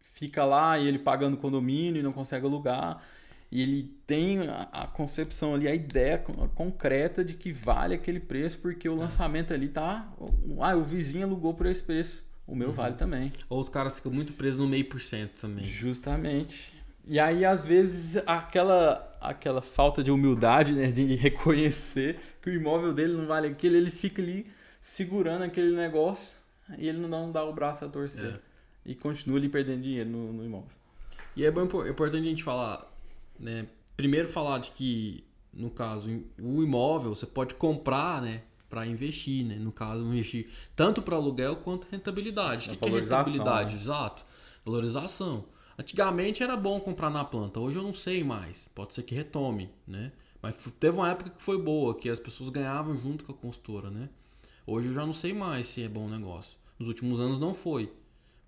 fica lá e ele pagando condomínio e não consegue alugar. E ele tem a, concepção ali, a ideia concreta de que vale aquele preço porque o é. lançamento ali tá. Ah, o vizinho alugou por esse preço o meu vale também. Ou os caras ficam muito presos no meio por cento também. Justamente. E aí, às vezes, aquela, aquela falta de humildade, né? De reconhecer que o imóvel dele não vale aquilo, ele fica ali segurando aquele negócio e ele não dá o braço a torcer. É. E continua ali perdendo dinheiro no, no imóvel. E é bom, é importante a gente falar, né? Primeiro falar de que, no caso, o imóvel você pode comprar, né? Para investir, né? No caso, investir tanto para aluguel quanto rentabilidade. O que, que é rentabilidade? né? Exato. Valorização. Antigamente era bom comprar na planta, hoje eu não sei mais. Pode ser que retome, né? Mas teve uma época que foi boa, que as pessoas ganhavam junto com a consultora, né? Hoje eu já não sei mais se é bom negócio. Nos últimos anos não foi.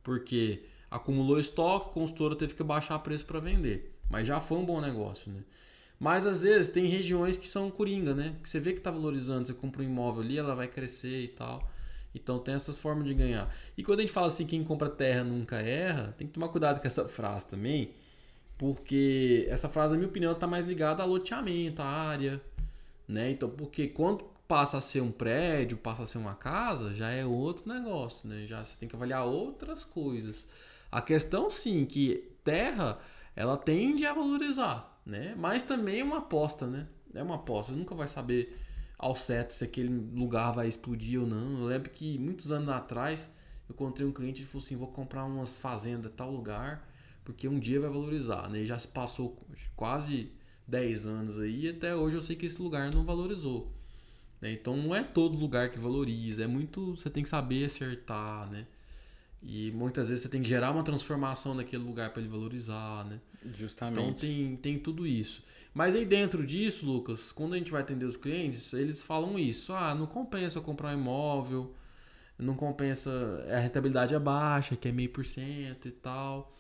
Porque acumulou estoque, a consultora teve que baixar preço para vender. Mas já foi um bom negócio, né? Mas às vezes tem regiões que são coringa, né? Que você vê que tá valorizando, você compra um imóvel ali, ela vai crescer e tal. Então tem essas formas de ganhar. E quando a gente fala assim, quem compra terra nunca erra, tem que tomar cuidado com essa frase também, porque essa frase, na minha opinião, está mais ligada a loteamento, a área, né? Então, porque quando passa a ser um prédio, passa a ser uma casa, já é outro negócio, né? Já você tem que avaliar outras coisas. A questão, sim, que terra, ela tende a valorizar, né? Mas também é uma aposta, né? É uma aposta, você nunca vai saber ao certo se aquele lugar vai explodir ou não. Eu lembro que muitos anos atrás eu encontrei um cliente e falou assim: vou comprar umas fazendas tal lugar, porque um dia vai valorizar. Né? E já se passou quase 10 anos aí, e até hoje eu sei que esse lugar não valorizou. Né? Então não é todo lugar que valoriza, é muito. Você tem que saber acertar, né? E muitas vezes você tem que gerar uma transformação naquele lugar para ele valorizar, né? Justamente. Então tem, tem tudo isso. Mas aí dentro disso, Lucas, quando a gente vai atender os clientes, eles falam isso. Ah, não compensa eu comprar um imóvel, não compensa, a rentabilidade é baixa, que é meio por cento e tal.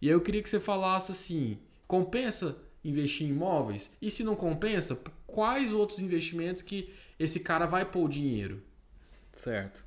E aí eu queria que você falasse assim, compensa investir em imóveis? E se não compensa, quais outros investimentos que esse cara vai pôr o dinheiro? Certo.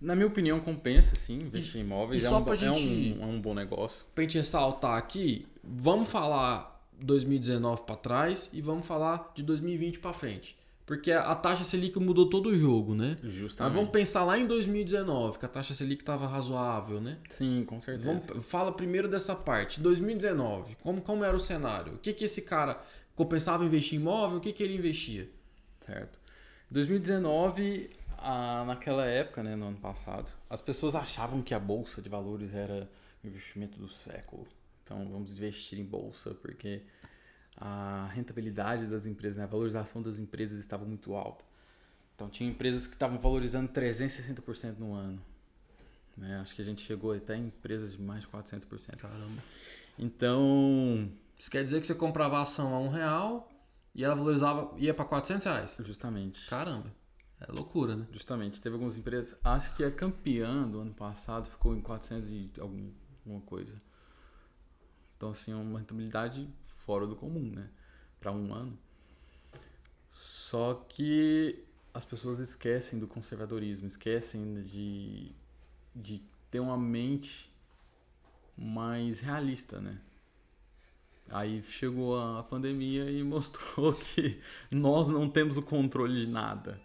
Na minha opinião, compensa sim investir em imóveis. e é, só um, pra gente- é, um, é um bom negócio. Pra gente ressaltar aqui, vamos falar 2019 para trás e vamos falar de 2020 para frente. Porque a taxa Selic mudou todo o jogo, né? Mas Justamente. vamos pensar lá em 2019, que a taxa Selic estava razoável, né? Sim, com certeza. Vamos, fala primeiro dessa parte. 2019, como, como era o cenário? O que, que esse cara compensava investir em imóvel? O que, que ele investia? Certo. 2019, ah, naquela época, né, no ano passado, as pessoas achavam que a bolsa de valores era o investimento do século. Então, vamos investir em bolsa porque a rentabilidade das empresas, né, a valorização das empresas estava muito alta. Então, tinha empresas que estavam valorizando 360% no ano. Né? Acho que a gente chegou até em empresas de mais de 400%. Caramba. Então, Isso quer dizer que você comprava a ação a um real e ela valorizava, ia para 400 reais. justamente. Caramba. É loucura, né? Justamente, teve algumas empresas. Acho que a campeã do ano passado ficou em 400 e algum- alguma coisa. Então, assim, é uma rentabilidade fora do comum, né? Para um ano. Só que as pessoas esquecem do conservadorismo, esquecem de, de ter uma mente mais realista, né? Aí chegou a pandemia e mostrou que nós não temos o controle de nada.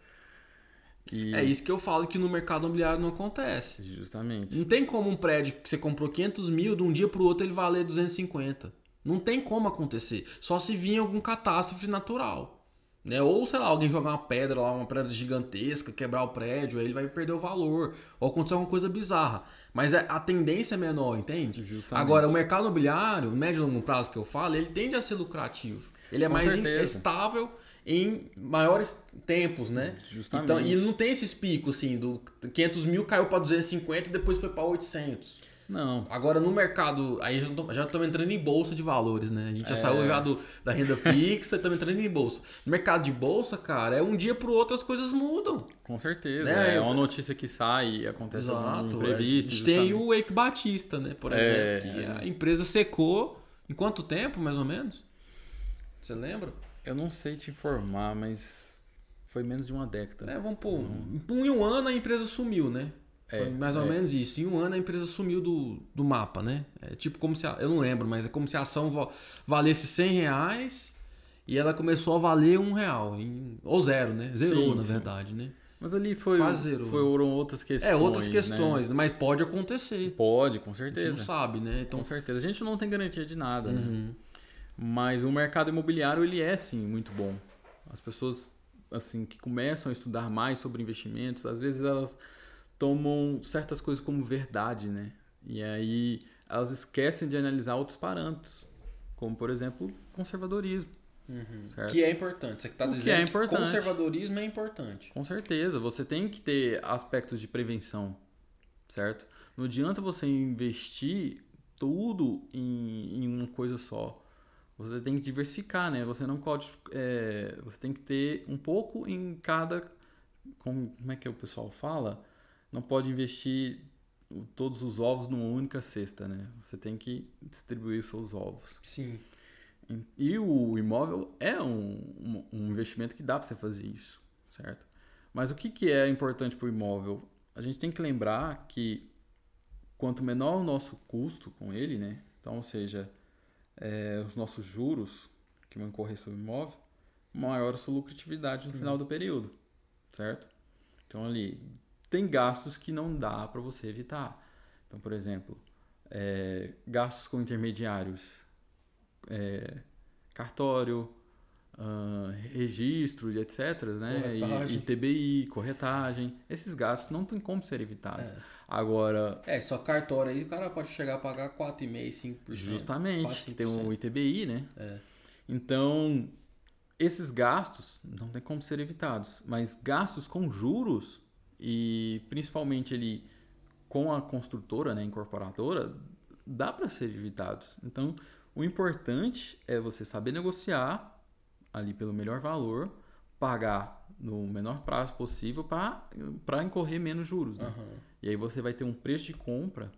E É isso que eu falo que no mercado imobiliário não acontece. Justamente. Não tem como um prédio que você comprou 500 mil, de um dia pro outro ele valer 250. Não tem como acontecer. Só se vir algum catástrofe natural. Né? Ou, sei lá, alguém jogar uma pedra lá, uma pedra gigantesca, quebrar o prédio, aí ele vai perder o valor. Ou acontecer alguma coisa bizarra. Mas é- a tendência é menor, entende? Justamente. Agora, o mercado imobiliário, o médio e longo prazo que eu falo, ele tende a ser lucrativo. Ele é Com mais certeza. estável em maiores tempos, né? Justamente. Então, e não tem esses picos, assim, do 500 mil caiu para 250 e depois foi para 800. Não, Agora, no mercado, aí já já estamos entrando em bolsa de valores, né? A gente já É. saiu já do, da renda fixa e estamos entrando em bolsa. No mercado de bolsa, cara, é um dia pro outro as coisas mudam. com certeza. Né? É uma notícia que sai e acontece Exato. imprevisto. a gente tem justamente. o Eike Batista, né? Por É, exemplo, que é. a empresa secou em quanto tempo, mais ou menos? Você lembra? Eu não sei te informar, mas foi menos de uma década. É, vamos pôr. Em um ano a empresa sumiu, né? Foi É, mais ou é. menos isso. Em um ano a empresa sumiu do, do mapa, né? É tipo como se. A, eu não lembro, mas é como se a ação va- valesse 100 reais e ela começou a valer um real. Em, ou zero, né? Zerou, Sim, na sim. verdade, né? Mas ali foi, Quase zerou. foram outras questões. É, outras né? questões, mas pode acontecer. Pode, com A gente não certeza. sabe, né? Então, Com certeza. A gente não tem garantia de nada, né? Uhum. Mas o mercado imobiliário, ele é, sim, muito bom. As pessoas, assim, que começam a estudar mais sobre investimentos, às vezes elas tomam certas coisas como verdade, né? E aí elas esquecem de analisar outros parâmetros, como, por exemplo, conservadorismo, certo? que é importante. Você que tá O que dizendo é importante. conservadorismo é importante. Com certeza, você tem que ter aspectos de prevenção, certo? Não adianta você investir tudo em, em uma coisa só. Você tem que diversificar, né? Você não pode. é, você tem que ter um pouco em cada. Como, como é que o pessoal fala? Não pode investir todos os ovos numa única cesta, né? Você tem que distribuir os seus ovos. Sim. E o imóvel é um, um, investimento que dá para você fazer isso, certo? Mas o que, que é importante para o imóvel? A gente tem que lembrar que quanto menor o nosso custo com ele, né? Então, ou seja, é, os nossos juros que vão correr sobre o imóvel, maior a sua lucratividade no Sim. final do período, certo? Então, ali, tem gastos que não dá para você evitar. Então, por exemplo, é, gastos com intermediários, é, cartório, ah, registro, e etc, né? Corretagem. E, ITBI, corretagem. Esses gastos não tem como ser evitados. É. Agora, É, só cartório aí, o cara pode chegar a pagar 4,5%, 5%. justamente, quase que tem o 5%. ITBI, né? É. Então, esses gastos não tem como ser evitados, mas gastos com juros e principalmente ali com a construtora, né, incorporadora, dá para ser evitados. Então, o importante é você saber negociar ali pelo melhor valor, pagar no menor prazo possível para incorrer menos juros. Né? Aham. E aí você vai ter um preço de compra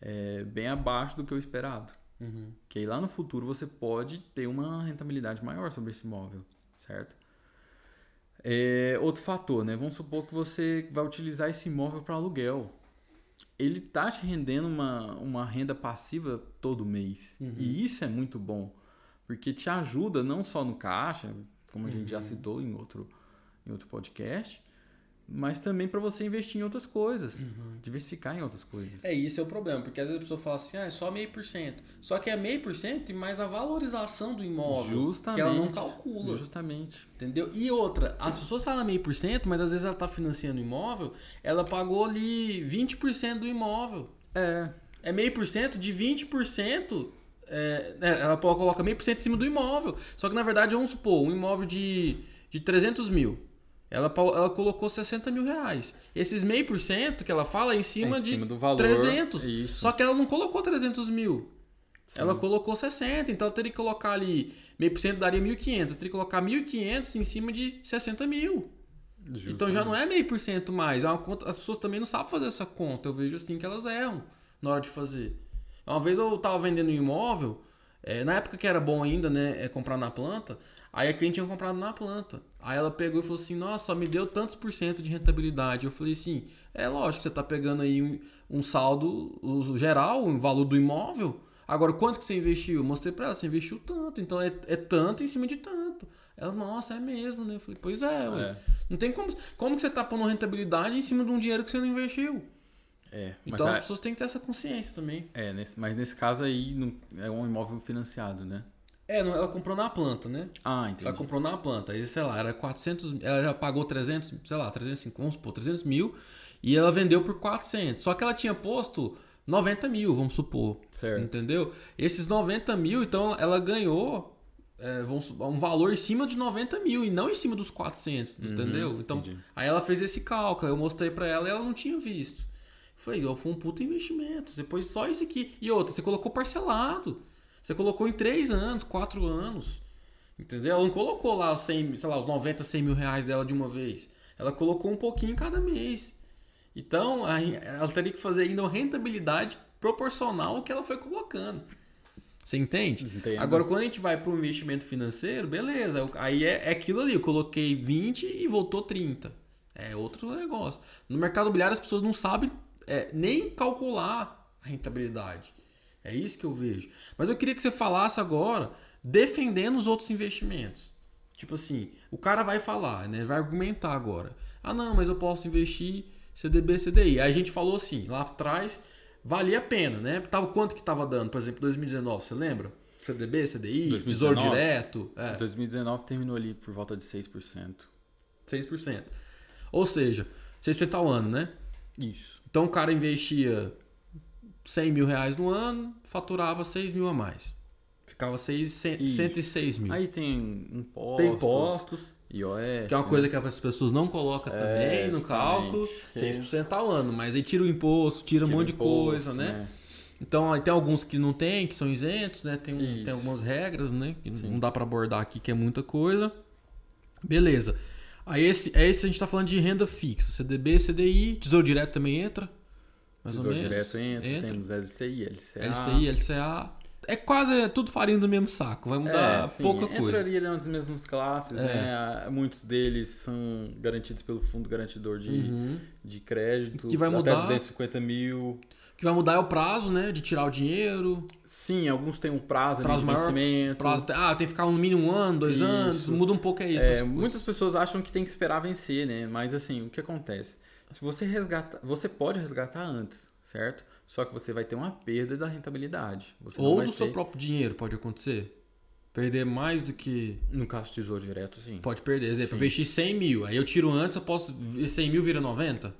é, bem abaixo do que o esperado. Uhum. Que aí lá no futuro você pode ter uma rentabilidade maior sobre esse imóvel, certo? É, outro fator, né? Vamos supor que você vai utilizar esse imóvel para aluguel. Ele tá te rendendo uma, uma renda passiva todo mês. Uhum. E isso é muito bom. Porque te ajuda não só no caixa, como a gente já Uhum. citou em outro, em outro podcast, mas também para você investir em outras coisas. Diversificar em outras coisas. É, isso é o problema, porque às vezes a pessoa fala assim, ah, é só meio por cento. Só que é meio por cento e mais a valorização do imóvel, Justamente. que ela não calcula. Justamente. Entendeu? E outra, as pessoas falam meio por cento, mas às vezes ela está financiando o imóvel, ela pagou ali 20% do imóvel. É, É meio por cento de 20%. É, é, ela coloca meio por cento em cima do imóvel. Só que na verdade, vamos supor, um imóvel de, de 300 mil. Ela, ela colocou 60 mil reais. Esses meio por cento que ela fala é em cima em de cima do valor. 300. Isso. Só que ela não colocou 300 mil. Sim. Ela colocou 60, então ela teria que colocar ali, meio por cento daria 1.500. Ela teria que colocar 1.500 em cima de 60 mil. Então já não é meio por cento mais. É conta, as pessoas também não sabem fazer essa conta. Eu vejo assim que elas erram na hora de fazer. Uma vez eu tava vendendo um imóvel, é, na época que era bom ainda, né, é, comprar na planta, aí a cliente tinha comprado na planta. Aí ela pegou e falou assim, nossa, só me deu tantos por cento de rentabilidade. Eu falei assim, é lógico você tá pegando aí um, um saldo o geral, o valor do imóvel. Agora, quanto que você investiu? Eu mostrei pra ela, você investiu tanto, então é, é tanto em cima de tanto. Ela, nossa, é mesmo, né? Eu falei, pois é, ué. É, Não tem como. Como que você tá pondo rentabilidade em cima de um dinheiro que você não investiu? É. Então as pessoas têm que ter essa consciência também. é, nesse, mas nesse caso aí não, é um imóvel financiado, né? É, não- ela comprou na planta, né? Ah, entendi. Ela comprou na planta. Aí, sei lá, era 400. Ela já pagou 300, sei lá, 350, vamos supor, 300 mil. E ela vendeu por 400. Só que ela tinha posto 90 mil, vamos supor. Certo. Entendeu? Esses 90 mil, então ela ganhou é, vamos um valor em cima de 90 mil e não em cima dos 400, entendeu? Então, entendi. aí ela fez esse cálculo, eu mostrei pra ela e ela não tinha visto. Falei, ó, foi um puta investimento. Depois só isso aqui. E outra, você colocou parcelado. Você colocou em 3 anos, 4 anos. Entendeu? Ela não colocou lá os 100, sei lá, os 90, 100 mil reais dela de uma vez. Ela colocou um pouquinho cada mês. Então, ela teria que fazer ainda uma rentabilidade proporcional ao que ela foi colocando. Você entende? Entendo. Agora, quando a gente vai para o investimento financeiro, beleza. Aí é, é aquilo ali. Eu coloquei 20 e voltou 30. É outro negócio. No mercado imobiliário, as pessoas não sabem é, nem calcular a rentabilidade. É isso que eu vejo. Mas eu queria que você falasse agora defendendo os outros investimentos. Tipo assim, o cara vai falar, né? Vai argumentar agora. Ah, não, mas eu posso investir CDB, CDI. Aí a gente falou assim, lá atrás, valia a pena, né? Tava, quanto que tava dando, por exemplo, 2019, você lembra? CDB, CDI, 2019? Tesouro Direto. É. 2019 terminou ali por volta de 6%. 6%. Ou seja, 6% ao ano, né? Isso. Então o cara investia 100 mil reais no ano, faturava 6 mil a mais. Ficava 6, 100, Isso. 106 mil. Aí tem impostos. Tem impostos, IOF. que é uma né? coisa que as pessoas não colocam É, também no cálculo. Que- 6% ao ano, mas aí tira o imposto, tira, um Tira monte de imposto, coisa, né? Então aí tem alguns que não tem, que são isentos, né? Tem, um- tem algumas regras, né? Que Sim. não dá pra abordar aqui, que é muita coisa. Beleza. Aí esse, é esse a gente tá falando de renda fixa. CDB, CDI, Tesouro Direto também entra. Tesouro. Direto entra, temos LCI, LCA. LCI, LCA. É quase é tudo farinha do mesmo saco. Vai mudar É, sim, pouca coisa. Entraria nas mesmas classes, É. né? Muitos deles são garantidos pelo Fundo Garantidor de, Uhum. de Crédito. Que vai até mudar. 250 mil. Que vai mudar é o prazo, né? De tirar o dinheiro. Sim, alguns têm um prazo, Prazo de maior, vencimento. Prazo, ah, tem que ficar no mínimo um ano, dois Isso. anos. Muda um pouco é isso. É, muitas pessoas acham que tem que esperar vencer, né? Mas assim, o que acontece? Se você resgatar, você pode resgatar antes, certo? Só que você vai ter uma perda da rentabilidade. Você Ou do seu ter- próprio dinheiro, pode acontecer. Perder mais do que. No caso do Tesouro Direto, sim. Pode perder. Exemplo, eu Sim. investi 100 mil. Aí eu tiro antes, eu posso. e 100 mil vira 90?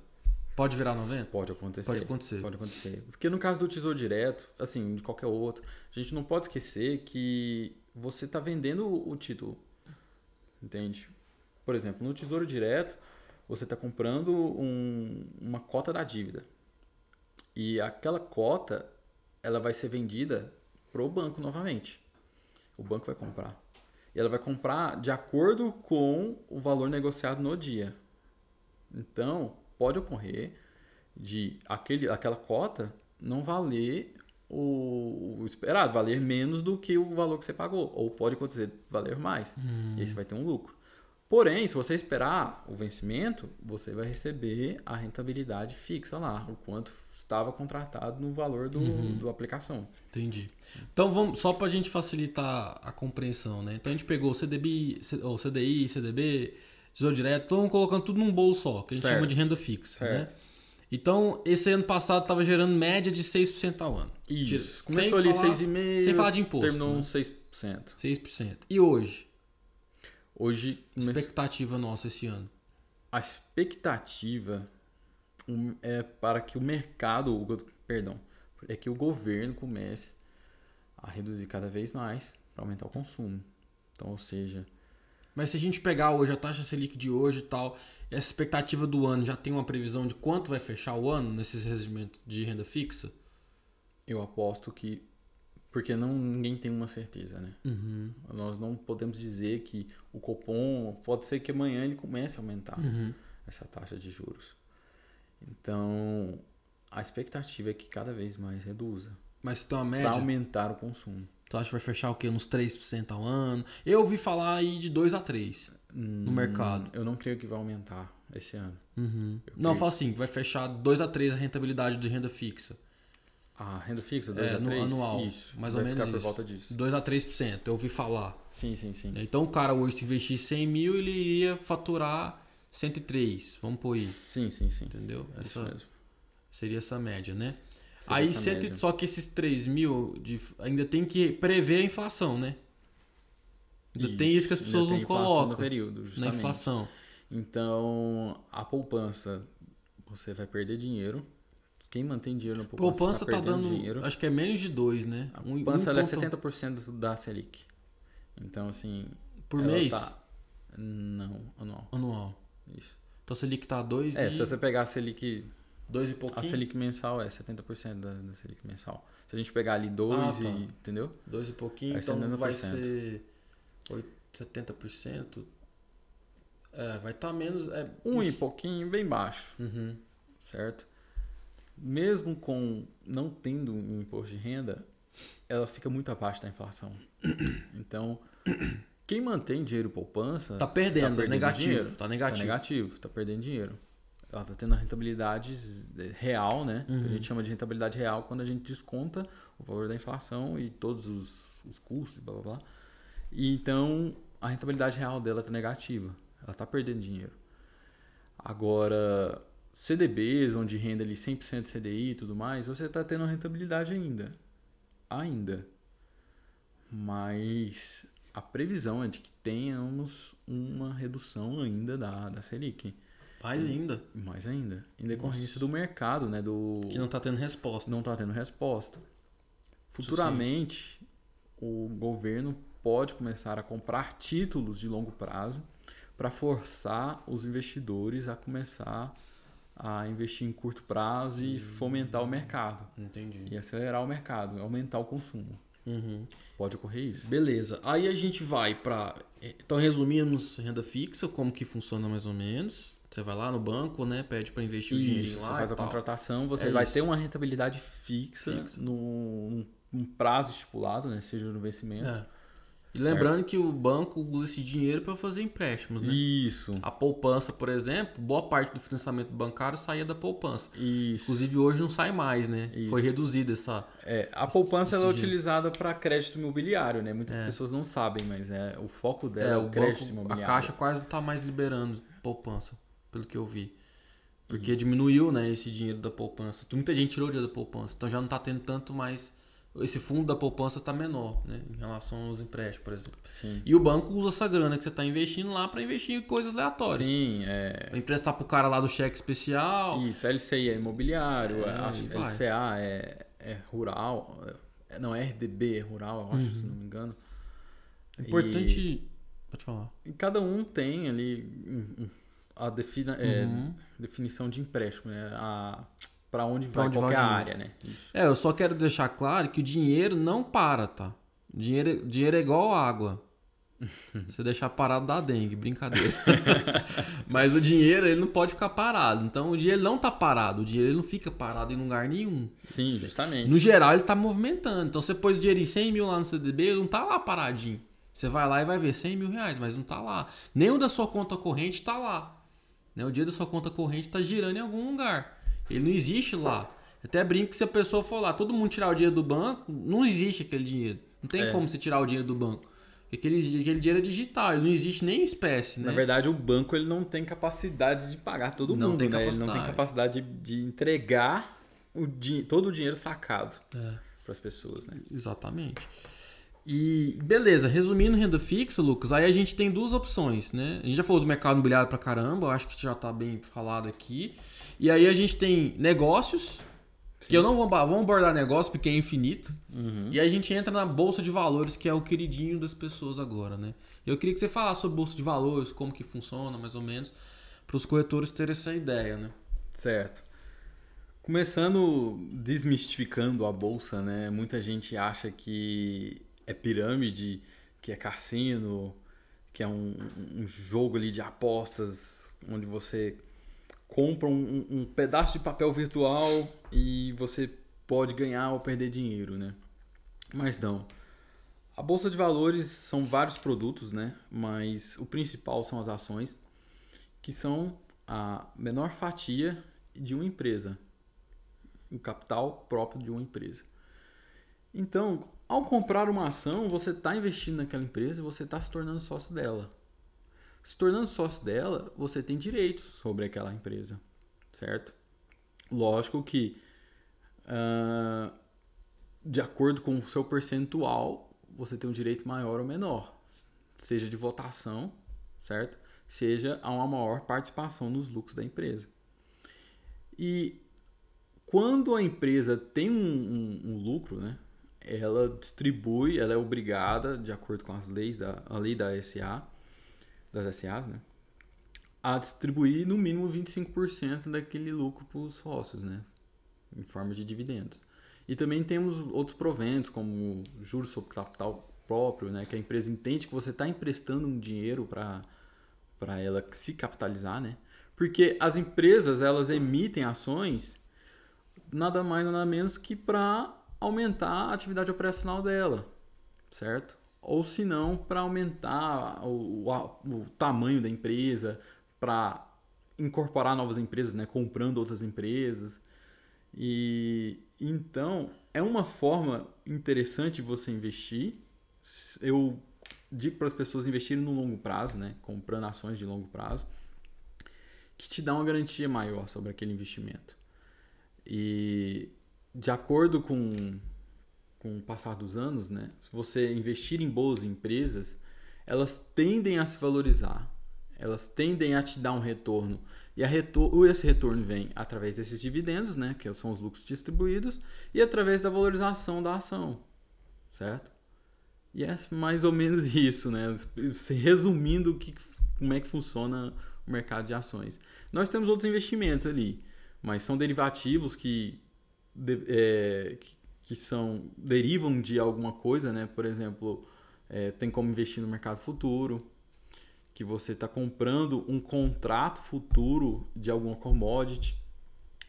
Pode virar 90? Pode acontecer. Pode acontecer. Pode acontecer. Porque no caso do Tesouro Direto, assim, de qualquer outro, a gente não pode esquecer que você está vendendo o título. Entende? Por exemplo, no Tesouro Direto, você está comprando um- uma cota da dívida. E aquela cota, ela vai ser vendida pro banco novamente. O banco vai comprar. E ela vai comprar de acordo com o valor negociado no dia. Então, pode ocorrer de aquele, aquela cota não valer o, o esperado, valer menos do que o valor que você pagou. Ou pode acontecer valer mais. E aí você vai ter um lucro. Porém, se você esperar o vencimento, você vai receber a rentabilidade fixa lá, o quanto estava contratado no valor do, do aplicação. Entendi. Então vamos, só pra gente facilitar a compreensão, né? Então a gente pegou o CDB, ou CDI, CDB, Tesouro Direto, estamos colocando tudo num bolo só, que a gente Certo. chama de renda fixa, Certo. né? Então, esse ano passado estava gerando média de 6% ao ano. Isso. Começou sem ali falar- 6,5%. sem falar de imposto, Terminou né? uns 6%. 6%. E hoje? Hoje, Expectativa nossa esse ano. a expectativa é para que o mercado, perdão, é que o governo comece a reduzir cada vez mais para aumentar o consumo. Então, ou seja, Mas se a gente pegar hoje a taxa Selic de hoje e tal, essa expectativa do ano já tem uma previsão de quanto vai fechar o ano nesses regimentos de renda fixa? eu aposto que porque não ninguém tem uma certeza, né? Uhum. Nós não podemos dizer que o Copom pode ser que amanhã ele comece a aumentar Uhum. essa taxa de juros. Então, a expectativa é que cada vez mais reduza Mas se tem uma para média, aumentar o consumo. Tu acha que vai fechar o quê? Uns 3% ao ano? Eu ouvi falar aí de 2 a 3 no mercado. Eu não creio que vai aumentar esse ano. Uhum. Eu Não, creio- fala assim, vai fechar 2 a 3 a rentabilidade de renda fixa. A renda fixa, 2 É, a no 3, anual, isso, mais vai ou menos ficar por isso. volta disso. 2 a 3%, eu ouvi falar. Sim, sim, sim. Então o cara hoje se investir 100 mil, ele iria faturar 103. Vamos pôr isso, Sim, sim, sim. entendeu? É isso Essa mesmo. seria essa média, né? Aí cento- só que esses 3 mil de- ainda tem que prever a inflação, né? Ainda tem isso que as pessoas não colocam No período, na inflação. Então, a poupança, você vai perder dinheiro. Quem mantém dinheiro na poupança, Poupança está tá dando, dinheiro. acho que é menos de 2, né? A Um- um poupança ela é ponto 70% da Selic. Então, assim... por mês, tá- Não, anual. anual. Isso. Então a Selic tá 2 É, e se você pegar a Selic... dois e A pouquinho. Selic mensal é 70% da, da Selic mensal. Se a gente pegar ali 2 Ah, tá. e... Entendeu? Dois e pouquinho, Vai ser então vai 90%. ser oit- 70%. É, vai estar menos. É, Um e pouquinho, bem baixo. Uhum. certo? Mesmo com não tendo um imposto de renda, ela fica muito abaixo da inflação. Então, quem mantém dinheiro poupança Tá perdendo, perdendo negativo. dinheiro. Tá negativo. tá negativo, tá perdendo dinheiro. Ela tá tendo rentabilidade real, né? Que Uhum. a gente chama de rentabilidade real quando a gente desconta o valor da inflação e todos os, os custos, blá blá blá. E então a rentabilidade real dela está negativa. Ela está perdendo dinheiro. Agora, CDBs, onde renda ali 100% CDI e tudo mais, você está tendo rentabilidade ainda. Ainda. Mas a previsão é de que tenhamos uma redução ainda da, da Selic. Mais ainda. Mais ainda. Em decorrência Nossa. do mercado, né? Do... Que não está tendo resposta. Não está tendo resposta. Futuramente, o governo pode começar a comprar títulos de longo prazo para forçar os investidores a começar a investir em curto prazo e fomentar o mercado. Entendi. E acelerar o mercado, aumentar o consumo. Uhum. Pode ocorrer isso. Beleza. Aí a gente vai para. Então, resumimos renda fixa, como que funciona mais ou menos. Você vai lá no banco, né? Pede para investir isso, o dinheiro lá. Você faz a tal. contratação, você é vai isso. ter uma rentabilidade fixa, fixa. num, prazo estipulado, né? Seja no vencimento. É. E lembrando que o banco usa esse dinheiro para fazer empréstimos, né? Isso. A poupança, por exemplo, boa parte do financiamento bancário saía da poupança. Isso. Inclusive hoje não sai mais, né? Isso. Foi reduzida essa. É, a poupança esse, ela é utilizada para crédito imobiliário, né? Muitas é. pessoas não sabem, mas é o foco dela é, é o, crédito banco, imobiliário. A Caixa quase não está mais liberando poupança, pelo que eu vi. Porque uhum. diminuiu, né, esse dinheiro da poupança. Muita gente tirou o dinheiro da poupança, então já não está tendo tanto mais esse fundo da poupança está menor, né? Em relação aos empréstimos, por exemplo. Sim. E o banco usa essa grana que você está investindo lá para investir em coisas aleatórias. Sim, é. Emprestar para o cara lá do cheque especial. Isso, LCI é imobiliário, é, acho que LCA é, é rural. É, não, é RDB é rural, eu acho, uhum. se não me engano. Importante. E... Pode falar. E cada um tem ali a defina, é, uhum. definição de empréstimo, né? A para onde pra vai onde qualquer vai área, né? Isso. É, eu só quero deixar claro que o dinheiro não para, tá? Dinheiro, dinheiro é igual água. Você deixar parado dá dengue, brincadeira. Mas o dinheiro ele não pode ficar parado. Então o dinheiro não tá parado. O dinheiro ele não fica parado em lugar nenhum. Sim, justamente. No geral ele tá movimentando. Então você pôs o dinheiro em 100 mil lá no CDB, ele não tá lá paradinho. Você vai lá e vai ver 100 mil reais, mas não tá lá. O da sua conta corrente tá lá. Né? O dinheiro da sua conta corrente tá girando em algum lugar. Ele não existe lá. Até brinco que se a pessoa for lá, todo mundo tirar o dinheiro do banco, não existe aquele dinheiro. Não tem é. como você tirar o dinheiro do banco. Aquele, aquele dinheiro é digital, ele não existe nem em espécie, né? Na verdade, o banco ele não tem capacidade de pagar todo não mundo, tem né? Ele não tem capacidade de, de entregar o todo o dinheiro sacado é. para as pessoas, né? Exatamente. E beleza, resumindo renda fixa, Lucas, aí a gente tem duas opções, né? A gente já falou do mercado imobiliário para caramba, eu acho que já está bem falado aqui. E aí a gente tem negócios, Sim. que eu não vou, vamos abordar negócio porque é infinito. Uhum. E aí a gente entra na bolsa de valores, que é o queridinho das pessoas agora, né? Eu queria que você falasse sobre bolsa de valores, como que funciona, mais ou menos, para os corretores terem essa ideia, né? Certo. Começando desmistificando a bolsa, né? Muita gente acha que é pirâmide, que é cassino, que é um, um jogo ali de apostas onde você compra um, um, pedaço de papel virtual e você pode ganhar ou perder dinheiro, né? Mas não. A bolsa de valores são vários produtos, né? Mas o principal são as ações, que são a menor fatia de uma empresa, o capital próprio de uma empresa. Então, ao comprar uma ação, você está investindo naquela empresa e você está se tornando sócio dela. Se tornando sócio dela, você tem direitos sobre aquela empresa, certo? Lógico que, uh, de acordo com o seu percentual, você tem um direito maior ou menor, seja de votação, certo? Seja a uma maior participação nos lucros da empresa. E quando a empresa tem um, um, um lucro, né? Ela distribui, ela é obrigada, de acordo com as leis da a lei da SA, das SAs, né? A distribuir no mínimo 25% daquele lucro para os sócios, né? Em forma de dividendos. E também temos outros proventos, como juros sobre capital próprio, né? Que a empresa entende que você está emprestando um dinheiro para ela se capitalizar, né? Porque as empresas, elas emitem ações nada mais nada menos que para aumentar a atividade operacional dela, certo? ou se não para aumentar o, o, o, tamanho da empresa, para incorporar novas empresas, né? comprando outras empresas. E então é uma forma interessante você investir. Eu digo para as pessoas investirem no longo prazo, né? Comprando ações de longo prazo, que te dá uma garantia maior sobre aquele investimento. E de acordo com, com o passar dos anos, né? Se você investir em boas empresas, elas tendem a se valorizar, elas tendem a te dar um retorno. E retor esse retorno vem através desses dividendos, né, que são os lucros distribuídos, e através da valorização da ação, certo? E é mais ou menos isso, né? Resumindo que, como é que funciona o mercado de ações. Nós temos outros investimentos ali, mas são derivativos que, de, é, que são derivam de alguma coisa, né? Por exemplo, é, tem como investir no mercado futuro, que você está comprando um contrato futuro de alguma commodity,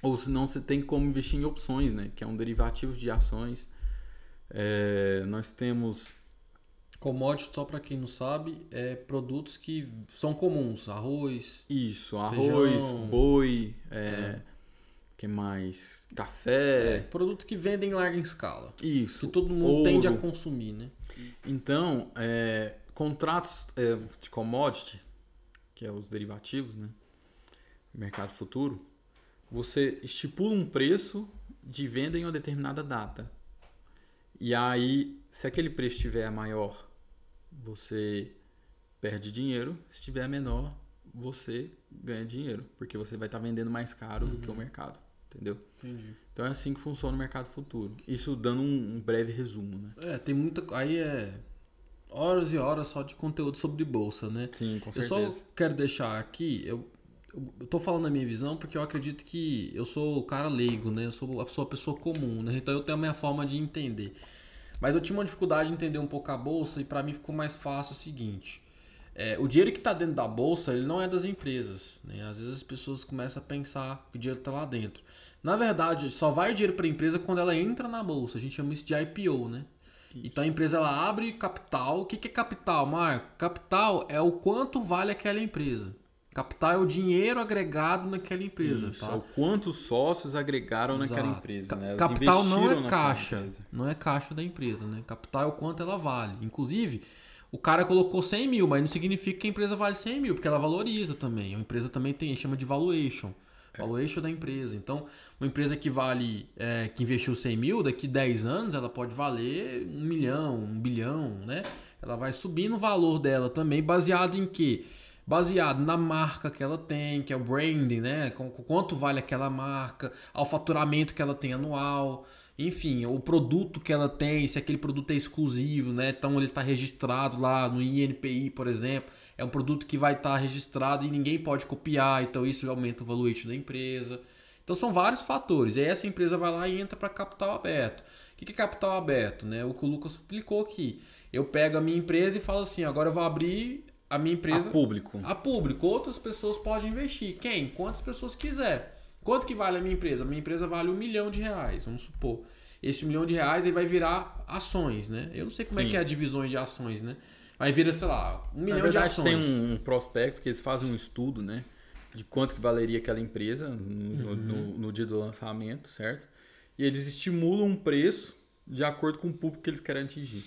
ou se não você tem como investir em opções, né? Que é um derivativo de ações. É, nós temos Commodity, só para quem não sabe, é produtos que são comuns, arroz. Isso, arroz, feijão, boi, é, é. Que mais? Café. É, produtos que vendem em larga escala. Isso. Que todo mundo ouro. tende a consumir, né? Então, é, contratos é, de commodity, que é os derivativos, né? Mercado futuro, você estipula um preço de venda em uma determinada data. E aí, se aquele preço estiver maior você perde dinheiro, se tiver menor, você ganha dinheiro, porque você vai estar tá vendendo mais caro uhum. do que o uhum. mercado, entendeu? Entendi. Então é assim que funciona o mercado futuro. Isso dando um, um breve resumo, né? É, tem muita. Aí é horas e horas só de conteúdo sobre bolsa, né? Sim, com certeza. Eu só quero deixar aqui, eu, eu tô falando a minha visão porque eu acredito que eu sou o cara leigo, né? Eu sou a pessoa, a pessoa comum, né? Então eu tenho a minha forma de entender. Mas eu tinha uma dificuldade de entender um pouco a bolsa e para mim ficou mais fácil o seguinte. É, o dinheiro que está dentro da bolsa ele não é das empresas. Né? Às vezes as pessoas começam a pensar que o dinheiro está lá dentro. Na verdade, só vai o dinheiro para a empresa quando ela entra na bolsa. A gente chama isso de IPO, né? Então a empresa ela abre capital. O que, que é capital, Marco? Capital é o quanto vale aquela empresa. Capital é o dinheiro agregado naquela empresa. Isso, tá? É o quanto sócios agregaram Exato. naquela empresa. Né? Capital não é caixa. Não é caixa da empresa. Né? Capital é o quanto ela vale. Inclusive, o cara colocou 100 mil, mas não significa que a empresa vale 100 mil, porque ela valoriza também. A empresa também tem, chama de valuation. É. Valuation da empresa. Então, uma empresa que vale, é, que investiu 100 mil, daqui 10 anos ela pode valer um milhão, um bilhão, né? Ela vai subindo o valor dela também, baseado em quê? baseado na marca que ela tem, que é o branding, né? Quanto vale aquela marca, ao faturamento que ela tem anual, enfim, o produto que ela tem, se aquele produto é exclusivo, né? Então ele está registrado lá no INPI, por exemplo, é um produto que vai estar tá registrado e ninguém pode copiar, então isso aumenta o valuation da empresa. Então são vários fatores. E aí essa empresa vai lá e entra para capital aberto. O que é capital aberto? Né? O que o Lucas explicou aqui. Eu pego a minha empresa e falo assim: agora eu vou abrir a minha empresa. A público. A público. Outras pessoas podem investir. Quem? Quantas pessoas quiser. Quanto que vale a minha empresa? A minha empresa vale um milhão de reais, vamos supor. Esse milhão de reais aí vai virar ações, né? Eu não sei como Sim. é que é a divisões de ações, né? Vai virar, sei lá, um milhão verdade, de ações. tem um, um, prospecto que eles fazem um estudo, né? De quanto que valeria aquela empresa no, uhum. no, no dia do lançamento, certo? E eles estimulam um preço de acordo com o público que eles querem atingir.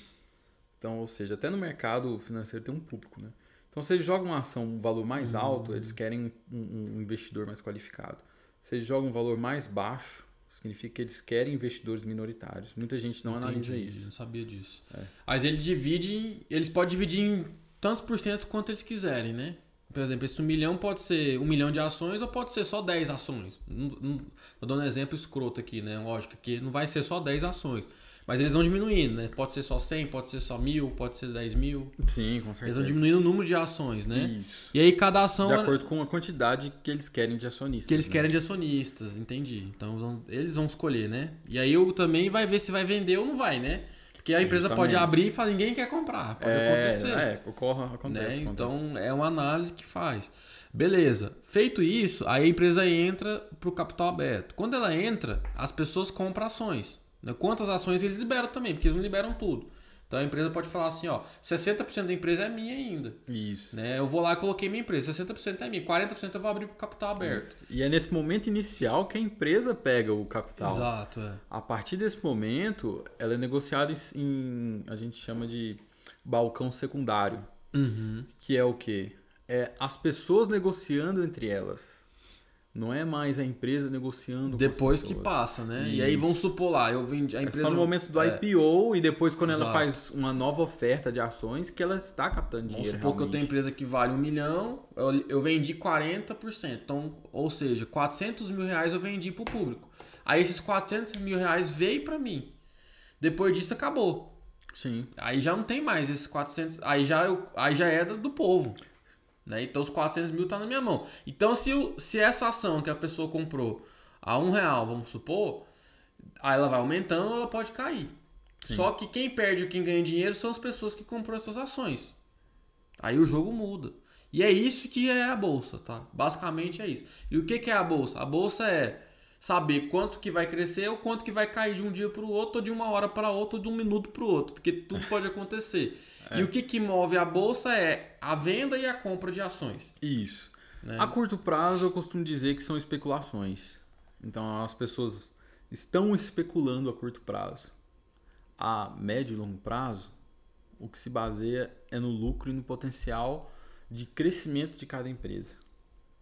Então, ou seja, até no mercado financeiro tem um público, né? Então, se eles jogam uma ação um valor mais uhum. alto, eles querem um, um, investidor mais qualificado. Se eles jogam um valor mais baixo, significa que eles querem investidores minoritários. Muita gente não Entendi, analisa isso. Não sabia disso. É. Mas eles dividem, eles podem dividir em tantos por cento quanto eles quiserem, né? Por exemplo, esse um milhão pode ser um milhão de ações ou pode ser só 10 ações. Estou dando um exemplo escroto aqui, né? Lógico que não vai ser só 10 ações. Mas eles vão diminuindo, né? Pode ser só 100, pode ser só mil, pode ser 10 mil. Sim, com certeza. Eles vão diminuindo o número de ações, né? Isso. E aí cada ação. De acordo com a quantidade que eles querem de acionistas. Que eles né? querem de acionistas, entendi. Então eles vão escolher, né? E aí eu também vai ver se vai vender ou não vai, né? Porque a empresa Justamente. pode abrir e falar, ninguém quer comprar. Pode é, acontecer. É, ocorre, acontece, né? Então acontece. é uma análise que faz. Beleza. Feito isso, aí a empresa entra para o capital aberto. Quando ela entra, as pessoas compram ações. Né? Quantas ações eles liberam também, porque eles não liberam tudo. Então a empresa pode falar assim, ó, 60% da empresa é minha ainda. Isso. Né? Eu vou lá e coloquei minha empresa, 60% é minha, 40% eu vou abrir para o capital aberto. Isso. E é nesse momento inicial que a empresa pega o capital. Exato. É. A partir desse momento, ela é negociada em, a gente chama de balcão secundário, Uhum. que é o quê? É as pessoas negociando entre elas. Não é mais a empresa negociando Depois que passa, né? E aí vamos supor lá, eu vendi a É empresa. só no momento do é, IPO e depois quando ela Exato. faz uma nova oferta de ações que ela está captando Vamos dinheiro supor que eu tenho realmente. empresa que vale um milhão, eu, eu vendi 40%. Então, ou seja, 400 mil reais eu vendi pro público. Aí esses 400 mil reais veio para mim. Depois disso acabou. Sim. Aí já não tem mais esses 400. Aí já, eu, aí já é do, do povo. Né? Então os 400 mil tá na minha mão. Então se, o, se essa ação que a pessoa comprou a um real, vamos supor, aí ela vai aumentando ou ela pode cair. Só que quem perde ou quem ganha dinheiro são as pessoas que comprou essas ações. Aí o jogo muda. E é isso que é a bolsa, tá? Basicamente é isso. E o que, que é a bolsa? A bolsa é saber quanto que vai crescer ou quanto que vai cair de um dia para o outro, ou de uma hora para outra, ou de um minuto para o outro, porque tudo pode acontecer. E o que, que move a bolsa é a venda e a compra de ações. Isso. Né? A curto prazo eu costumo dizer que são especulações. Então as pessoas estão especulando a curto prazo. A médio e longo prazo, o que se baseia é no lucro e no potencial de crescimento de cada empresa,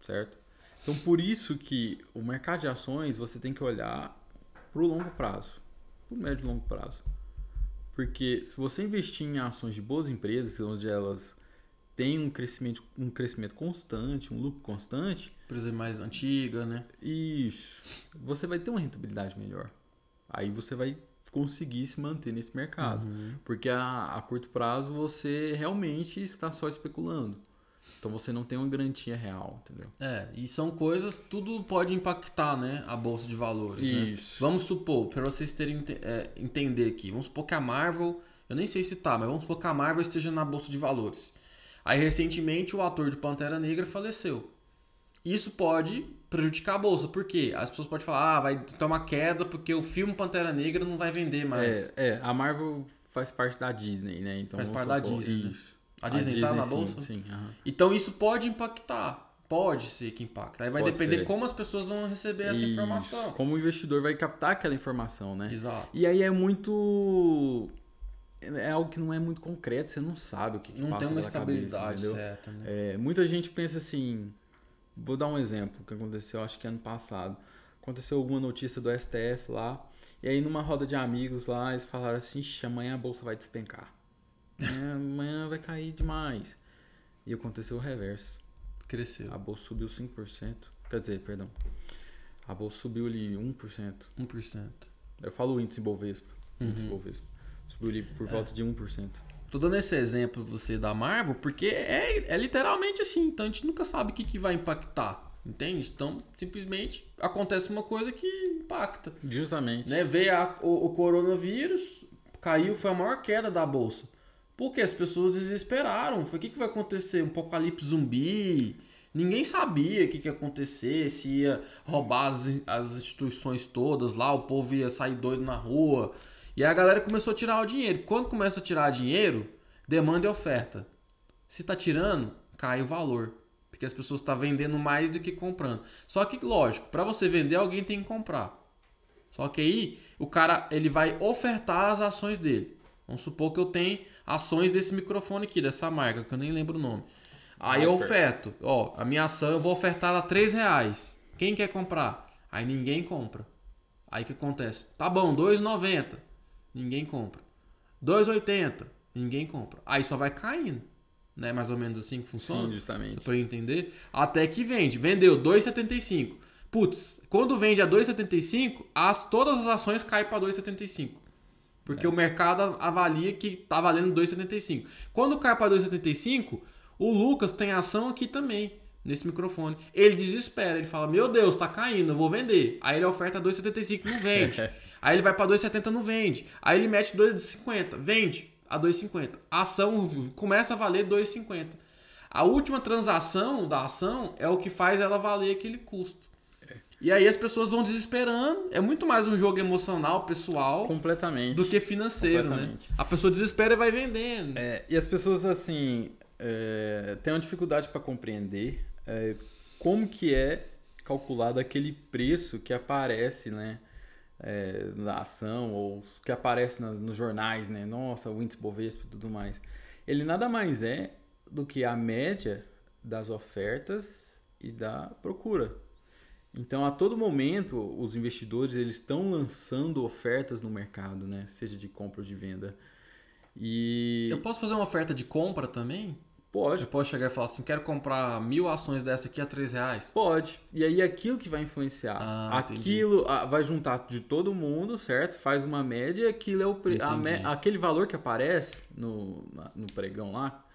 certo? Então por isso que o mercado de ações você tem que olhar para o longo prazo, para o médio e longo prazo. Porque se você investir em ações de boas empresas, onde elas têm um crescimento, um crescimento constante, um lucro constante, Empresa mais antiga, né? isso, você vai ter uma rentabilidade melhor. Aí você vai conseguir se manter nesse mercado. Porque a, a curto prazo você realmente está só especulando. Então você não tem uma garantia real, entendeu? É, e são coisas, tudo pode impactar, né? A bolsa de valores. né? Isso. Vamos supor, para vocês terem é, entender aqui, vamos supor que a Marvel, eu nem sei se tá, mas vamos supor que a Marvel esteja na bolsa de valores. Aí recentemente o ator de Pantera Negra faleceu. Isso pode prejudicar a bolsa, por quê? As pessoas podem falar, ah, vai ter uma queda porque o filme Pantera Negra não vai vender mais. É, é, a Marvel faz parte da Disney, né? Então, Faz parte da supor- Disney, né? Isso. A Disney tá na sim, bolsa? Sim, aham. Então isso pode impactar. Pode ser que impacte. Aí vai Pode depender ser. como as pessoas vão receber essa Isso. informação. Como o investidor vai captar aquela informação, né? Exato. E aí é muito. É algo que não é muito concreto, você não sabe o que, que Não passa tem uma cabeça, estabilidade entendeu? certa, né? É, muita gente pensa assim. Vou dar um exemplo que aconteceu, acho que ano passado. Aconteceu alguma notícia do STF lá. E aí, numa roda de amigos lá, eles falaram assim: "Ixi, amanhã a bolsa vai despencar. Amanhã, amanhã vai cair demais. E aconteceu o reverso. Cresceu. A bolsa subiu 5%. Quer dizer, perdão. A bolsa subiu ali 1%. 1%. Eu falo o índice Bovespa. Índice Uhum. Bovespa. Subiu ali por volta de 1%. Tô dando esse exemplo pra você da Marvel porque é, é literalmente assim. Então a gente nunca sabe o que, que vai impactar. Entende? Então simplesmente acontece uma coisa que impacta. Justamente. Né? Veio a- o, o coronavírus, caiu, foi a maior queda da bolsa. Porque as pessoas desesperaram. Foi o que, que vai acontecer? Um apocalipse zumbi. Ninguém sabia o que, que ia acontecer, se ia roubar as, as instituições todas lá, o povo ia sair doido na rua. E a galera começou a tirar o dinheiro. Quando começa a tirar dinheiro, demanda e oferta. Se tá tirando, cai o valor. Porque as pessoas estão vendendo mais do que comprando. Só que, lógico, para você vender, alguém tem que comprar. Só que aí o cara ele vai ofertar as ações dele. Vamos supor que eu tenho ações desse microfone aqui, dessa marca, que eu nem lembro o nome. Aí eu oferto, ó, a minha ação eu vou ofertar a 3 reais. Quem quer comprar? Aí ninguém compra. Aí o que acontece? Tá bom, 2,90. Ninguém compra. 2,80. Ninguém compra. Aí só vai caindo. Né? Mais ou menos assim que funciona. Sim, justamente. Só pra eu entender. Até que vende. Vendeu 2,75. Putz, quando vende a 2,75, as, todas as ações caem para 2,75. Porque o mercado avalia que tá valendo 2,75. Quando cai para 2,75, o Lucas tem ação aqui também, nesse microfone. Ele desespera, ele fala: Meu Deus, tá caindo, eu vou vender. Aí ele oferta 2,75, não vende. Aí ele vai para 2,70, não vende. Aí ele mete 2,50, vende a 2,50. A ação começa a valer 2,50. A última transação da ação é o que faz ela valer aquele custo. E aí as pessoas vão desesperando. É muito mais um jogo emocional, pessoal, Completamente. do que financeiro, né? A pessoa desespera e vai vendendo. É, e as pessoas, assim, é, têm uma dificuldade para compreender é, como que é calculado aquele preço que aparece, né? é, na ação ou que aparece na- nos jornais, né? Nossa, o índice Bovespa e tudo mais. ele nada mais é do que a média das ofertas e da procura. Então, a todo momento, os investidores eles estão lançando ofertas no mercado, né? seja de compra ou de venda. E Eu posso fazer uma oferta de compra também? pode, Eu posso chegar e falar assim, quero comprar mil ações dessa aqui a 3 reais. pode. E aí aquilo que vai influenciar, Ah, entendi. aquilo ah, vai juntar de todo mundo, certo? Faz uma média, e aquilo é o pre- a Entendi. me- aquele valor que aparece no, no pregão lá.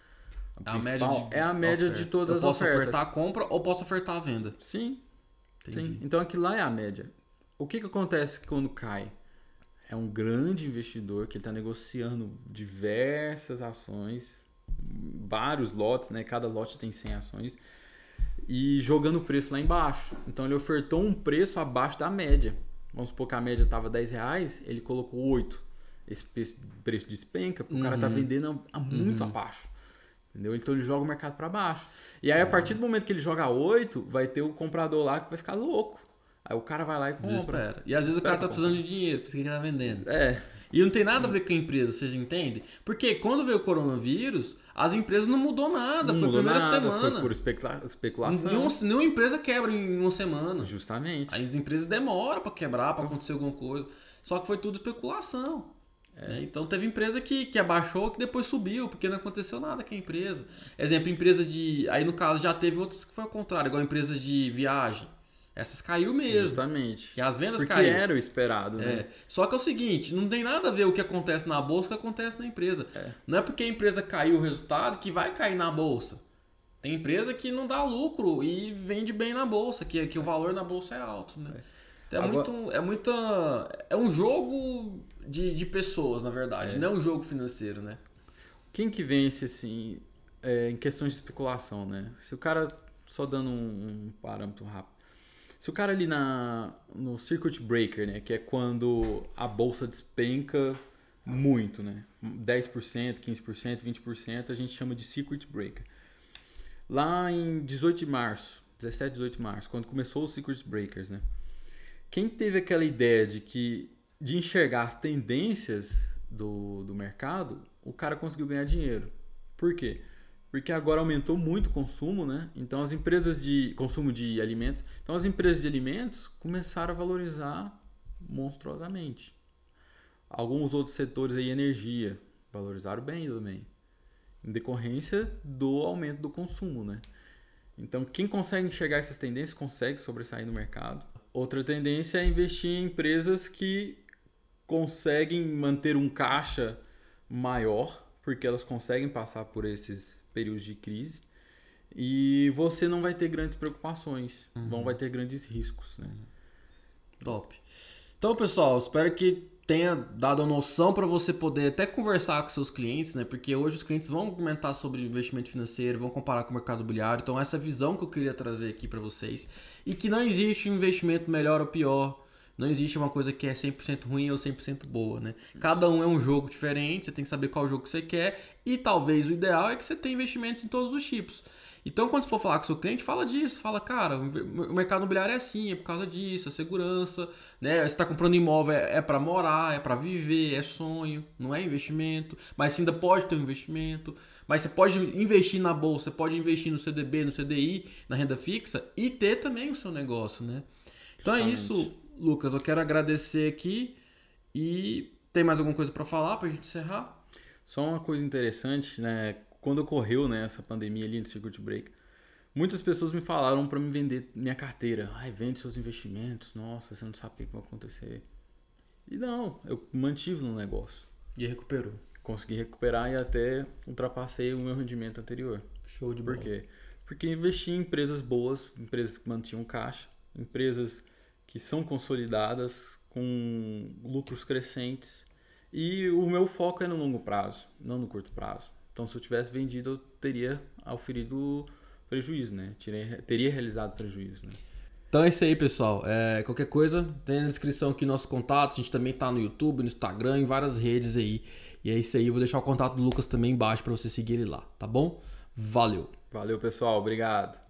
É a média de, é a média oferta. de todas Eu as posso ofertas. ofertar a compra ou posso ofertar a venda. Sim, Entendi. Sim. Então aquilo lá é a média. O que, que acontece quando cai? É um grande investidor que está negociando diversas ações, vários lotes, né? Cada lote tem 100 ações e jogando o preço lá embaixo. Então ele ofertou um preço abaixo da média. Vamos supor que a média estava 10 reais, ele colocou 8. Esse preço, despenca, porque o cara tá Uhum. vendendo a- a muito abaixo. Entendeu? Então ele joga o mercado para baixo. E É. aí, a partir do momento que ele joga 8, vai ter o comprador lá que vai ficar louco. Aí o cara vai lá e compra. Desespera. E às vezes o cara tá precisando de dinheiro, por isso que ele tá vendendo. É, E não tem nada a ver com a empresa, vocês entendem? Porque quando veio o coronavírus, as empresas não mudou nada. não foi a mudou primeira nada, semana. Foi por especula- especulação. Nenhuma, nenhuma empresa quebra em uma semana. Justamente. Aí as empresas demoram pra quebrar, pra acontecer alguma coisa. Só que foi tudo especulação. Né? Então teve empresa que, que abaixou que depois subiu, porque não aconteceu nada com a empresa. Exemplo, empresa de. Aí no caso já teve outras que foi ao contrário, igual empresas de viagem. Essas caiu mesmo. Justamente. Que as vendas Porque caíram. era o esperado, É. né? Só que é o seguinte, não tem nada a ver o que acontece na bolsa com o que acontece na empresa. É. Não é porque a empresa caiu o resultado que vai cair na bolsa. Tem empresa que não dá lucro e vende bem na bolsa, que, que o valor na bolsa é alto, né? Então é, Agora- muito, é muita. É um jogo de, de pessoas, na verdade, É. não um jogo financeiro, né? Quem que vence, assim, é, em questões de especulação, né? Se o cara, só dando um, um parâmetro rápido, se o cara ali na, no circuit breaker, né? Que é quando a bolsa despenca muito, né? 10%, 15%, 20%, a gente chama de circuit breaker. Lá em 18 de março, 17, 18 de março, quando começou os circuit breakers, né? Quem teve aquela ideia de que de enxergar as tendências do, do mercado, o cara conseguiu ganhar dinheiro. Por quê? Porque agora aumentou muito o consumo, né? Então as empresas de consumo de alimentos, então as empresas de alimentos começaram a valorizar monstruosamente. Alguns outros setores aí, energia, valorizaram bem também, em decorrência do aumento do consumo, né? Então, quem consegue enxergar essas tendências consegue sobressair no mercado. Outra tendência é investir em empresas que conseguem manter um caixa maior, porque elas conseguem passar por esses períodos de crise. E você não vai ter grandes preocupações, não vai ter grandes riscos. Né? Top. Então, pessoal, espero que tenha dado a noção para você poder até conversar com seus clientes, né? Porque hoje os clientes vão comentar sobre investimento financeiro, vão comparar com o mercado imobiliário. Então, essa é a visão que eu queria trazer aqui para vocês. E que não existe um investimento melhor ou pior. Não existe uma coisa que é 100% ruim ou 100% boa, né? Cada um é um jogo diferente, você tem que saber qual jogo você quer. E talvez o ideal é que você tenha investimentos em todos os tipos. Então, quando você for falar com o seu cliente, fala disso. Fala, cara, o mercado imobiliário é assim, é por causa disso, é segurança. Né? Você está comprando imóvel, é, é para morar, é para viver, é sonho, não é investimento. Mas você ainda pode ter um investimento. Mas você pode investir na bolsa, você pode investir no CDB, no CDI, na renda fixa e ter também o seu negócio, né? Então é Justamente. isso, Lucas. Eu quero agradecer aqui e tem mais alguma coisa para falar para a gente encerrar? Só uma coisa interessante, né? Quando ocorreu né, essa pandemia ali no Circuit Break, muitas pessoas me falaram para me vender minha carteira. Ai, vende seus investimentos. Nossa, você não sabe o que vai acontecer. E não, eu mantive no negócio. E recuperou. Consegui recuperar e até ultrapassei o meu rendimento anterior. Show de Por bola. quê? Porque investi em empresas boas, empresas que mantinham caixa, empresas que são consolidadas, com lucros crescentes. E o meu foco é no longo prazo, não no curto prazo. Então, se eu tivesse vendido, eu teria auferido prejuízo, né? Tirei- teria realizado prejuízo, né? Então é isso aí, pessoal. É, qualquer coisa, tem na descrição aqui nossos contatos. A gente também tá no YouTube, no Instagram, em várias redes aí. E é isso aí. Eu vou deixar o contato do Lucas também embaixo para você seguir ele lá, tá bom? Valeu! Valeu, pessoal. Obrigado.